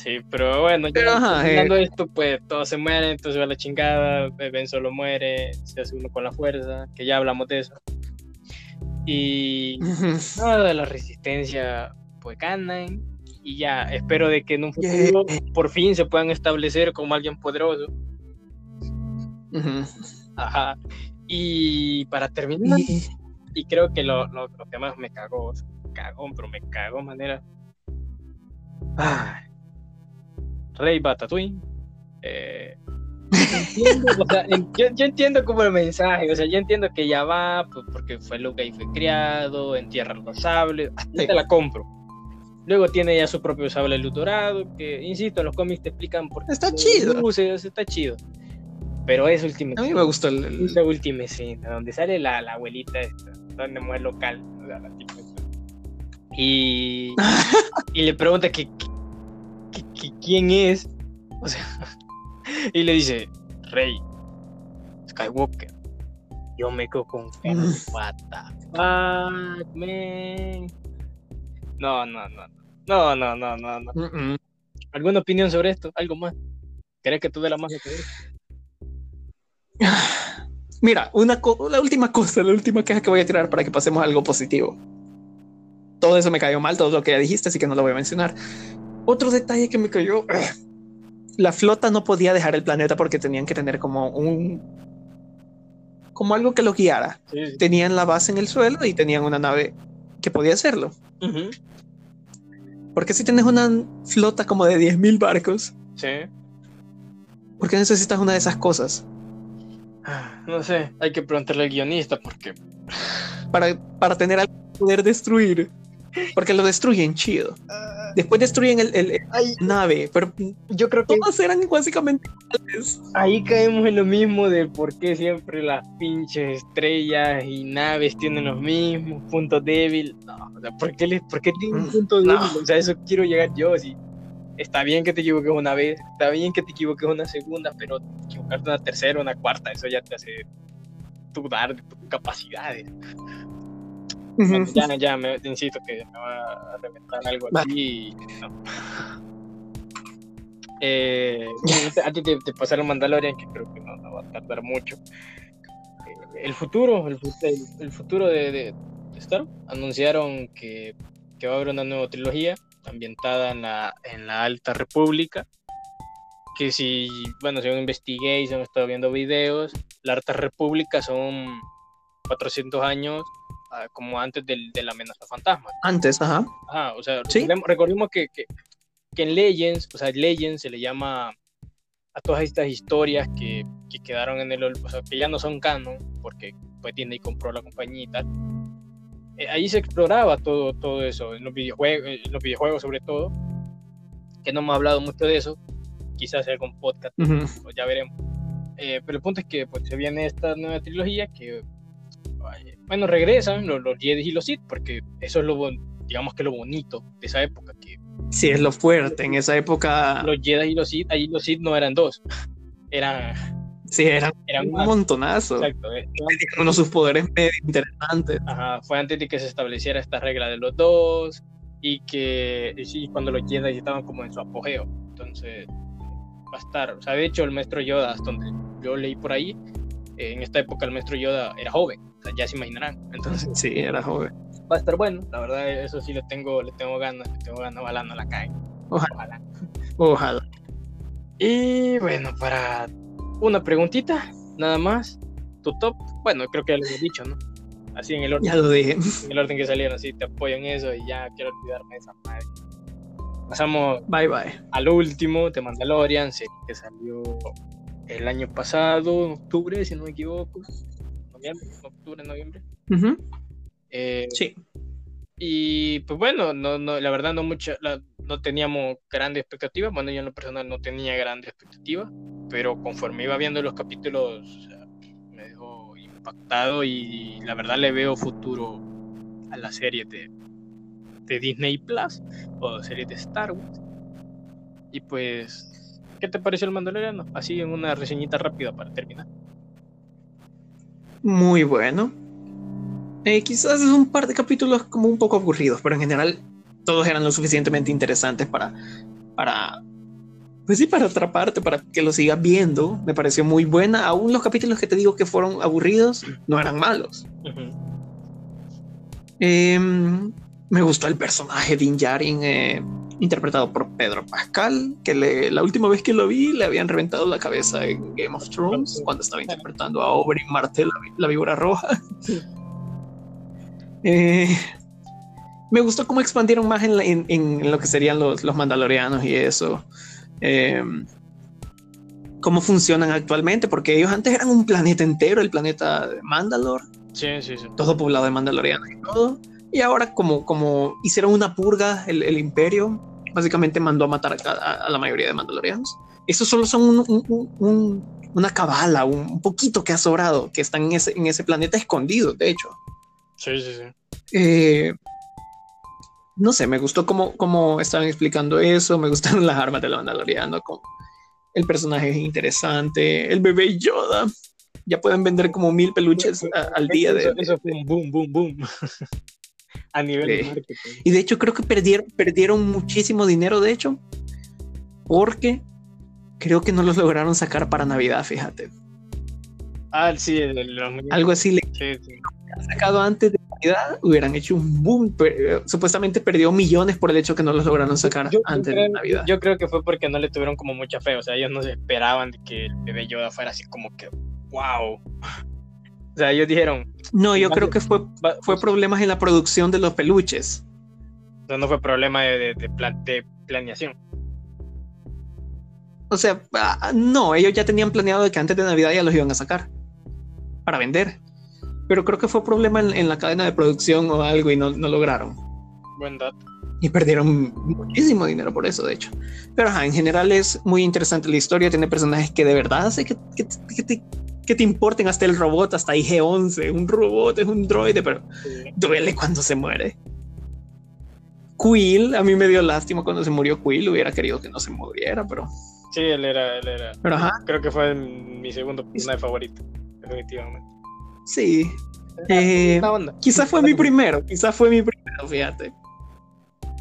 Sí, pero bueno, Pero, ajá, terminando esto, pues todos se mueren, entonces va la chingada, Ben solo muere, se hace uno con la fuerza, que ya hablamos de eso. Y nada de la resistencia, pues ganan. Y ya, espero de que en un Yeah. futuro por fin se puedan establecer como alguien poderoso. Ujú. Ajá. Y para terminar, Y- y creo que lo, lo, lo que más me cagó, cagón, pero me cagó de manera. Ah, Rey Batatouille. Eh, entiendo, o sea, en- yo, yo entiendo como el mensaje, o sea, yo entiendo que ya va, pues, porque fue Luke y fue criado, entierra los sables, hasta Sí. te la compro. Luego tiene ya su propio sable luz dorado, que insisto, en los cómics te explican por qué Está chido. luces, está chido. Pero es último. A mí me gustó el, el- Esa última escena, donde sale la, la abuelita esta, donde muere local, o sea, la tipa esta. Y, y le pregunta que, que- que ¿quién es? O sea, y le dice, Rey, Skywalker. Yo me quedo con What the fuck, man. No, no, no, no, no, no, no, no. ¿Alguna opinión sobre esto? ¿Algo más? ¿Crees que tú de la más que Mira, una la última cosa, la última queja que voy a tirar para que pasemos a algo positivo todo eso me cayó mal, todo lo que ya dijiste, así que no lo voy a mencionar. Otro detalle que me cayó, la flota no podía dejar el planeta porque tenían que tener como un, como algo que lo guiara. Tenían la base en el suelo y tenían una nave que podía hacerlo. Porque si tienes una flota como de 10.000 barcos, sí. ¿por qué necesitas una de esas cosas? Ah, no sé, hay que preguntarle al guionista porque... Para, para tener algo que poder destruir. Porque lo destruyen chido. Después destruyen el, el, nave, pero yo creo que todas eran básicamente Ahí caemos en lo mismo de por qué siempre las pinches estrellas y naves tienen los mismos puntos débiles. No, o sea, ¿por qué, les, ¿por qué tienen mm, punto débil? O sea, eso quiero llegar yo. Si está bien que te equivoques una vez, está bien que te equivoques una segunda, pero equivocarte una tercera, una cuarta, eso ya te hace dudar de tus capacidades ya, ya, me, insisto que me va a reventar algo así. No. Eh, a ti te, te pasaron Mandalorian, que creo que no, va a tardar mucho. Eh, el futuro, el, el, futuro de, de, Star anunciaron que, que, va a haber una nueva trilogía ambientada en la, en la Alta República. Que si, bueno, según investigué y se han estado viendo videos, la Alta República son 400 años como antes del, de la amenaza fantasma. Antes, ajá. Ajá, o sea, recordemos, que, que, que, en Legends, o sea, Legends se le llama a todas estas historias que, que quedaron en el, o sea, que ya no son canon, porque pues Disney compró la compañía y tal. Eh, ahí se exploraba todo, todo eso, en los, videojuegos, en los videojuegos sobre todo, que no hemos hablado mucho de eso, quizás sea con podcast, pues ya veremos. Eh, pero el punto es que pues, se viene esta nueva trilogía que bueno, regresan los, los Jedi y los Sith, porque eso es lo, digamos que lo bonito de esa época. Que sí, es lo fuerte en esa época. Los Jedi y los Sith, ahí los Sith no eran dos, eran... Sí, eran, eran un montonazo. Exacto. Eh, uno sus poderes medio interesantes. Ajá, fue antes de que se estableciera esta regla de los dos y que sí, cuando los Jedi estaban como en su apogeo. Entonces, va a estar, o sea, de hecho el maestro Yoda, hasta donde yo leí por ahí, en esta época el maestro Yoda era joven ya se imaginarán. Entonces, sí, era joven. Va a estar bueno, la verdad, eso sí le tengo, le tengo ganas, le tengo ganas, ojalá no la caen. Ojalá. Ojalá. Y bueno, para una preguntita, nada más. Tu top, bueno, creo que ya lo he dicho, ¿no? Así en el orden. Ya lo dije. En el orden que salieron, así te apoyo en eso y ya quiero olvidarme de esa madre. Pasamos bye bye. al último de Mandalorian, que salió el año pasado, en octubre, si no me equivoco octubre, noviembre. Eh, sí. Y pues bueno, no, no, la verdad no mucha, no teníamos grandes expectativas. Bueno, yo en lo personal no tenía grandes expectativas, pero conforme iba viendo los capítulos me dejó impactado y la verdad le veo futuro a la serie de, de Disney Plus o serie de Star Wars. Y pues, ¿qué te pareció el Mandaloriano? Así en una reseñita rápida para terminar muy bueno. Eh, quizás es un par de capítulos como un poco aburridos, pero en general todos eran lo suficientemente interesantes para, para, pues sí, para atraparte, para que lo sigas viendo. Me pareció muy buena. Aún los capítulos que te digo que fueron aburridos no eran malos. Em, me gustó el personaje de Injarin. Eh, interpretado por Pedro Pascal, que la última vez que lo vi le habían reventado la cabeza en Game of Thrones cuando estaba interpretando a Oberyn Martell, la, víbora roja. Eh, me gustó cómo expandieron más en, lo que serían los, mandalorianos y eso. Em, cómo funcionan actualmente, porque ellos antes eran un planeta entero, el planeta de Mandalor. Sí, sí, sí. Todo poblado de mandalorianos y todo. Y ahora como, como hicieron una purga el, el imperio, básicamente mandó a matar a, la mayoría de mandalorianos. Esos solo son una cabala, un, poquito que ha sobrado, que están en ese, en ese planeta escondido, de hecho. Sí, sí, sí. Eh, no sé, me gustó cómo, cómo estaban explicando eso, me gustaron las armas de la mandaloriano, el personaje es interesante, el bebé Yoda. Ya pueden vender como mil peluches al día de... Eso fue un boom, boom, boom. a nivel de marketing. Y de hecho creo que perdieron, perdieron muchísimo dinero, de hecho, porque creo que no los lograron sacar para Navidad, fíjate. Ah, sí, el, el- muñecos. Algo así le Sí, sacado antes de Navidad, hubieran hecho un boom. pero, supuestamente perdió millones por el hecho que no los lograron sacar Yo- yo antes creo, de Navidad. yo creo que fue porque no le tuvieron como mucha fe. O sea, ellos no se esperaban de que el bebé Yoda fuera así como que, wow. O sea, ellos dijeron, no, yo creo que fue, fue problemas en la producción de los peluches. no fue problema de, de, de plan- de planeación. O sea, ah, no, ellos ya tenían planeado que antes de Navidad ya los iban a sacar para vender. Pero creo que fue problema en, en la cadena de producción o algo y no, no lograron. Buen dato. Y perdieron muchísimo dinero por eso, de hecho. Pero ajá, en general es muy interesante la historia. Tiene personajes que de verdad hace que, que, que te, que te importen hasta el robot, hasta IG-11. Un robot es un droide, pero duele cuando se muere. Quill, a mí me dio lástima cuando se murió Quill. Hubiera querido que no se muriera, pero, Sí, él era, él era. pero ajá, Creo que fue mi segundo personaje favorito, definitivamente. sí. Eh. Quizás fue mi primero, quizás fue mi primero, fíjate.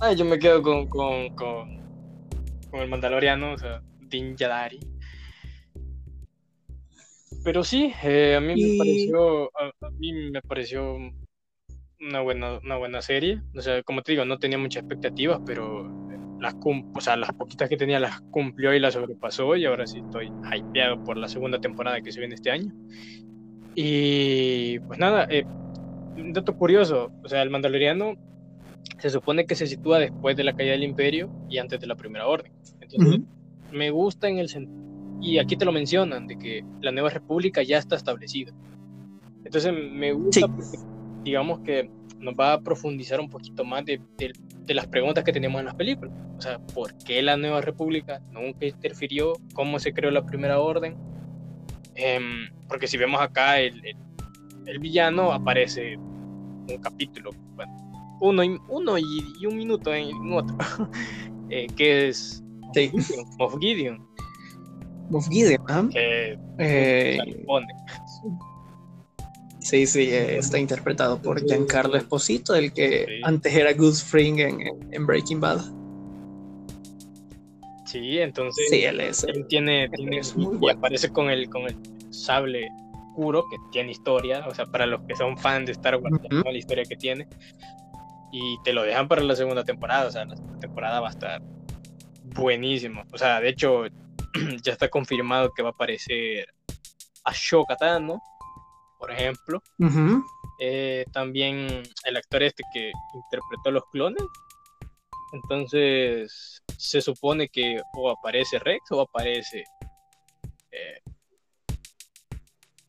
Ah, yo me quedo con, con, con, con el Mandaloriano, o sea, Din Djarin. Pero sí, eh, a mí Y- me pareció, a, a mí me pareció una buena, una buena serie. O sea, como te digo, no tenía muchas expectativas, pero las, o sea, las poquitas que tenía las cumplió y las sobrepasó y ahora sí estoy hypeado por la segunda temporada que se viene este año. Y pues nada, eh, un dato curioso, o sea, el Mandaloriano se supone que se sitúa después de la caída del Imperio y antes de la Primera Orden. Entonces, Ujú. me gusta en el sentido, y aquí te lo mencionan, de que la Nueva República ya está establecida. Entonces, me gusta Sí. porque, digamos que nos va a profundizar un poquito más de, de- de las preguntas que tenemos en las películas. O sea, ¿por qué la Nueva República nunca interfirió? ¿Cómo se creó la Primera Orden? Em, porque si vemos acá, el, el- el villano aparece un capítulo, bueno, uno y, uno y, y un minuto en, otro, eh, que es Sí. Moff Gideon, Moff Gideon, que Eh, sí, sí, eh, está interpretado por Giancarlo Esposito, el que Sí. antes era Goose Fring en, en Breaking Bad. Sí, entonces Sí, él es. él tiene, tiene- es muy y bueno. aparece con el, con el sable oscuro que tiene historia, o sea, para los que son fans de Star Wars. ¿no? la historia que tiene. Y te lo dejan para la segunda temporada, o sea, la segunda temporada va a estar buenísimo. O sea, de hecho, ya está confirmado que va a aparecer Ashoka Tano, por ejemplo. Eh, también el actor este que interpretó los clones. Entonces, se supone que o aparece Rex o aparece. eh,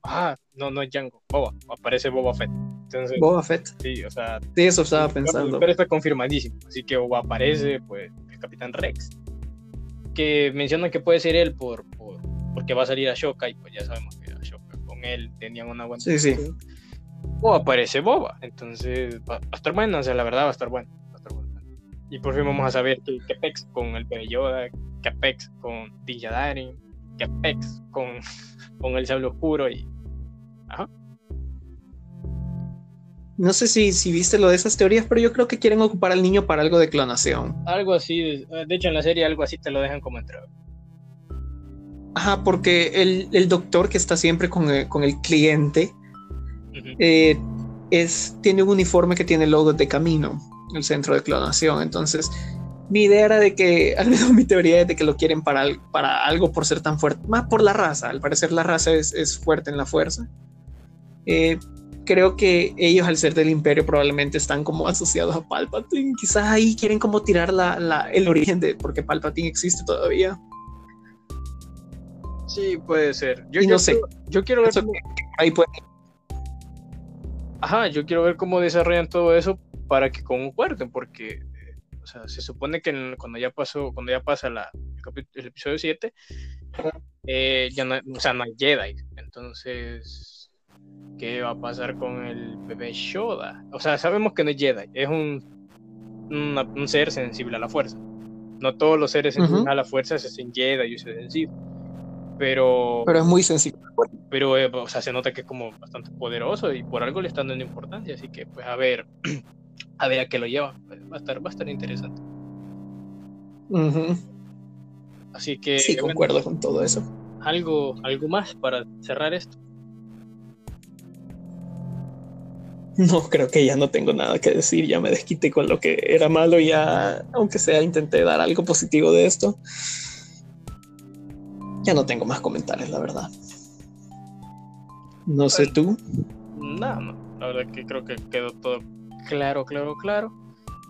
ah, no, no es Django, Boba, aparece Boba Fett. Entonces, Boba Fett. sí, o sea, Sí, eso estaba pensando. Pero está confirmadísimo. Así que o aparece pues el Capitán Rex. Que mencionan que puede ser él por, por porque va a salir Ashoka y pues ya sabemos que Ashoka con él tenían una buena Sí, sí. O aparece Boba. Entonces va, a estar bueno, o sea, la verdad va a estar bueno. va a estar bueno. Y por fin vamos a saber qué, qué pex con el bebé Yoda, qué pex con Dijadarin, qué pex con, con el sable oscuro y ajá. No sé si, si viste lo de esas teorías, pero yo creo que quieren ocupar al niño para algo de clonación. Algo así, de hecho en la serie algo así te lo dejan como entrada. Ajá, porque el, el doctor que está siempre con el, con el cliente eh, es, tiene un uniforme que tiene logos de camino, el centro de clonación. Entonces, mi idea era de que, al menos mi teoría es de que lo quieren para, para algo por ser tan fuerte, más por la raza. Al parecer, la raza es, es fuerte en la fuerza. Eh, creo que ellos, al ser del imperio, probablemente están como asociados a Palpatine. Quizás ahí quieren como tirar la, la- el origen de porque Palpatine existe todavía. Sí, puede ser. Yo, Y yo no sé. quiero- yo quiero ver cómo, ahí puede ajá, yo quiero ver cómo desarrollan todo eso para que concuerden, porque o sea, se supone que en- cuando ya pasó, cuando ya pasa la, el, el episodio 7, eh, ya no, o sea, no hay Jedi. Entonces, ¿qué va a pasar con el bebé Yoda? O sea, sabemos que no es Jedi, es un, una- un ser sensible a la fuerza. No todos los seres sensibles Ujú. a la fuerza se hacen Jedi y se sensible. Pero, pero es muy sensible. pero eh, o sea, se nota que es como bastante poderoso y por algo le están dando importancia, así que pues a ver, a ver a qué lo lleva, va a estar, va a estar interesante. Así que... Sí, concuerdo con todo eso. ¿Algo, ¿Algo más para cerrar esto? No, creo que ya no tengo nada que decir, ya me desquité con lo que era malo, ya, aunque sea, intenté dar algo positivo de esto. Ya no tengo más comentarios, la verdad. No sé tú. No, no, la verdad que creo que quedó todo claro, claro, claro.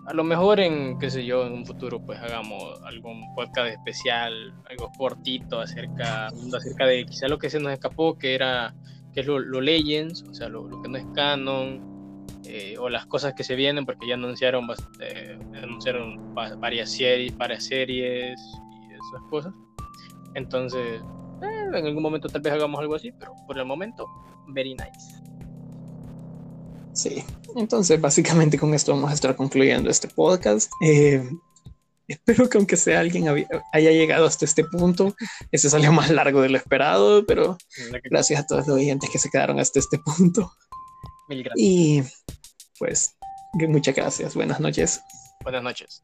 A lo mejor en, qué sé yo, en un futuro pues hagamos algún podcast especial, algo cortito acerca, acerca de quizá lo que se nos escapó, que era que es lo, Legends, o sea, lo, lo, que no es canon, eh, o las cosas que se vienen, porque ya anunciaron, eh, anunciaron varias, series, varias series y esas cosas. Entonces, eh, en algún momento tal vez hagamos algo así, pero por el momento, very nice. Sí, entonces básicamente con esto vamos a estar concluyendo este podcast. Eh, espero que aunque sea alguien haya llegado hasta este punto, ese salió más largo de lo esperado, pero gracias a todos los oyentes que se quedaron hasta este punto. Mil gracias. Y pues muchas gracias. Buenas noches. Buenas noches.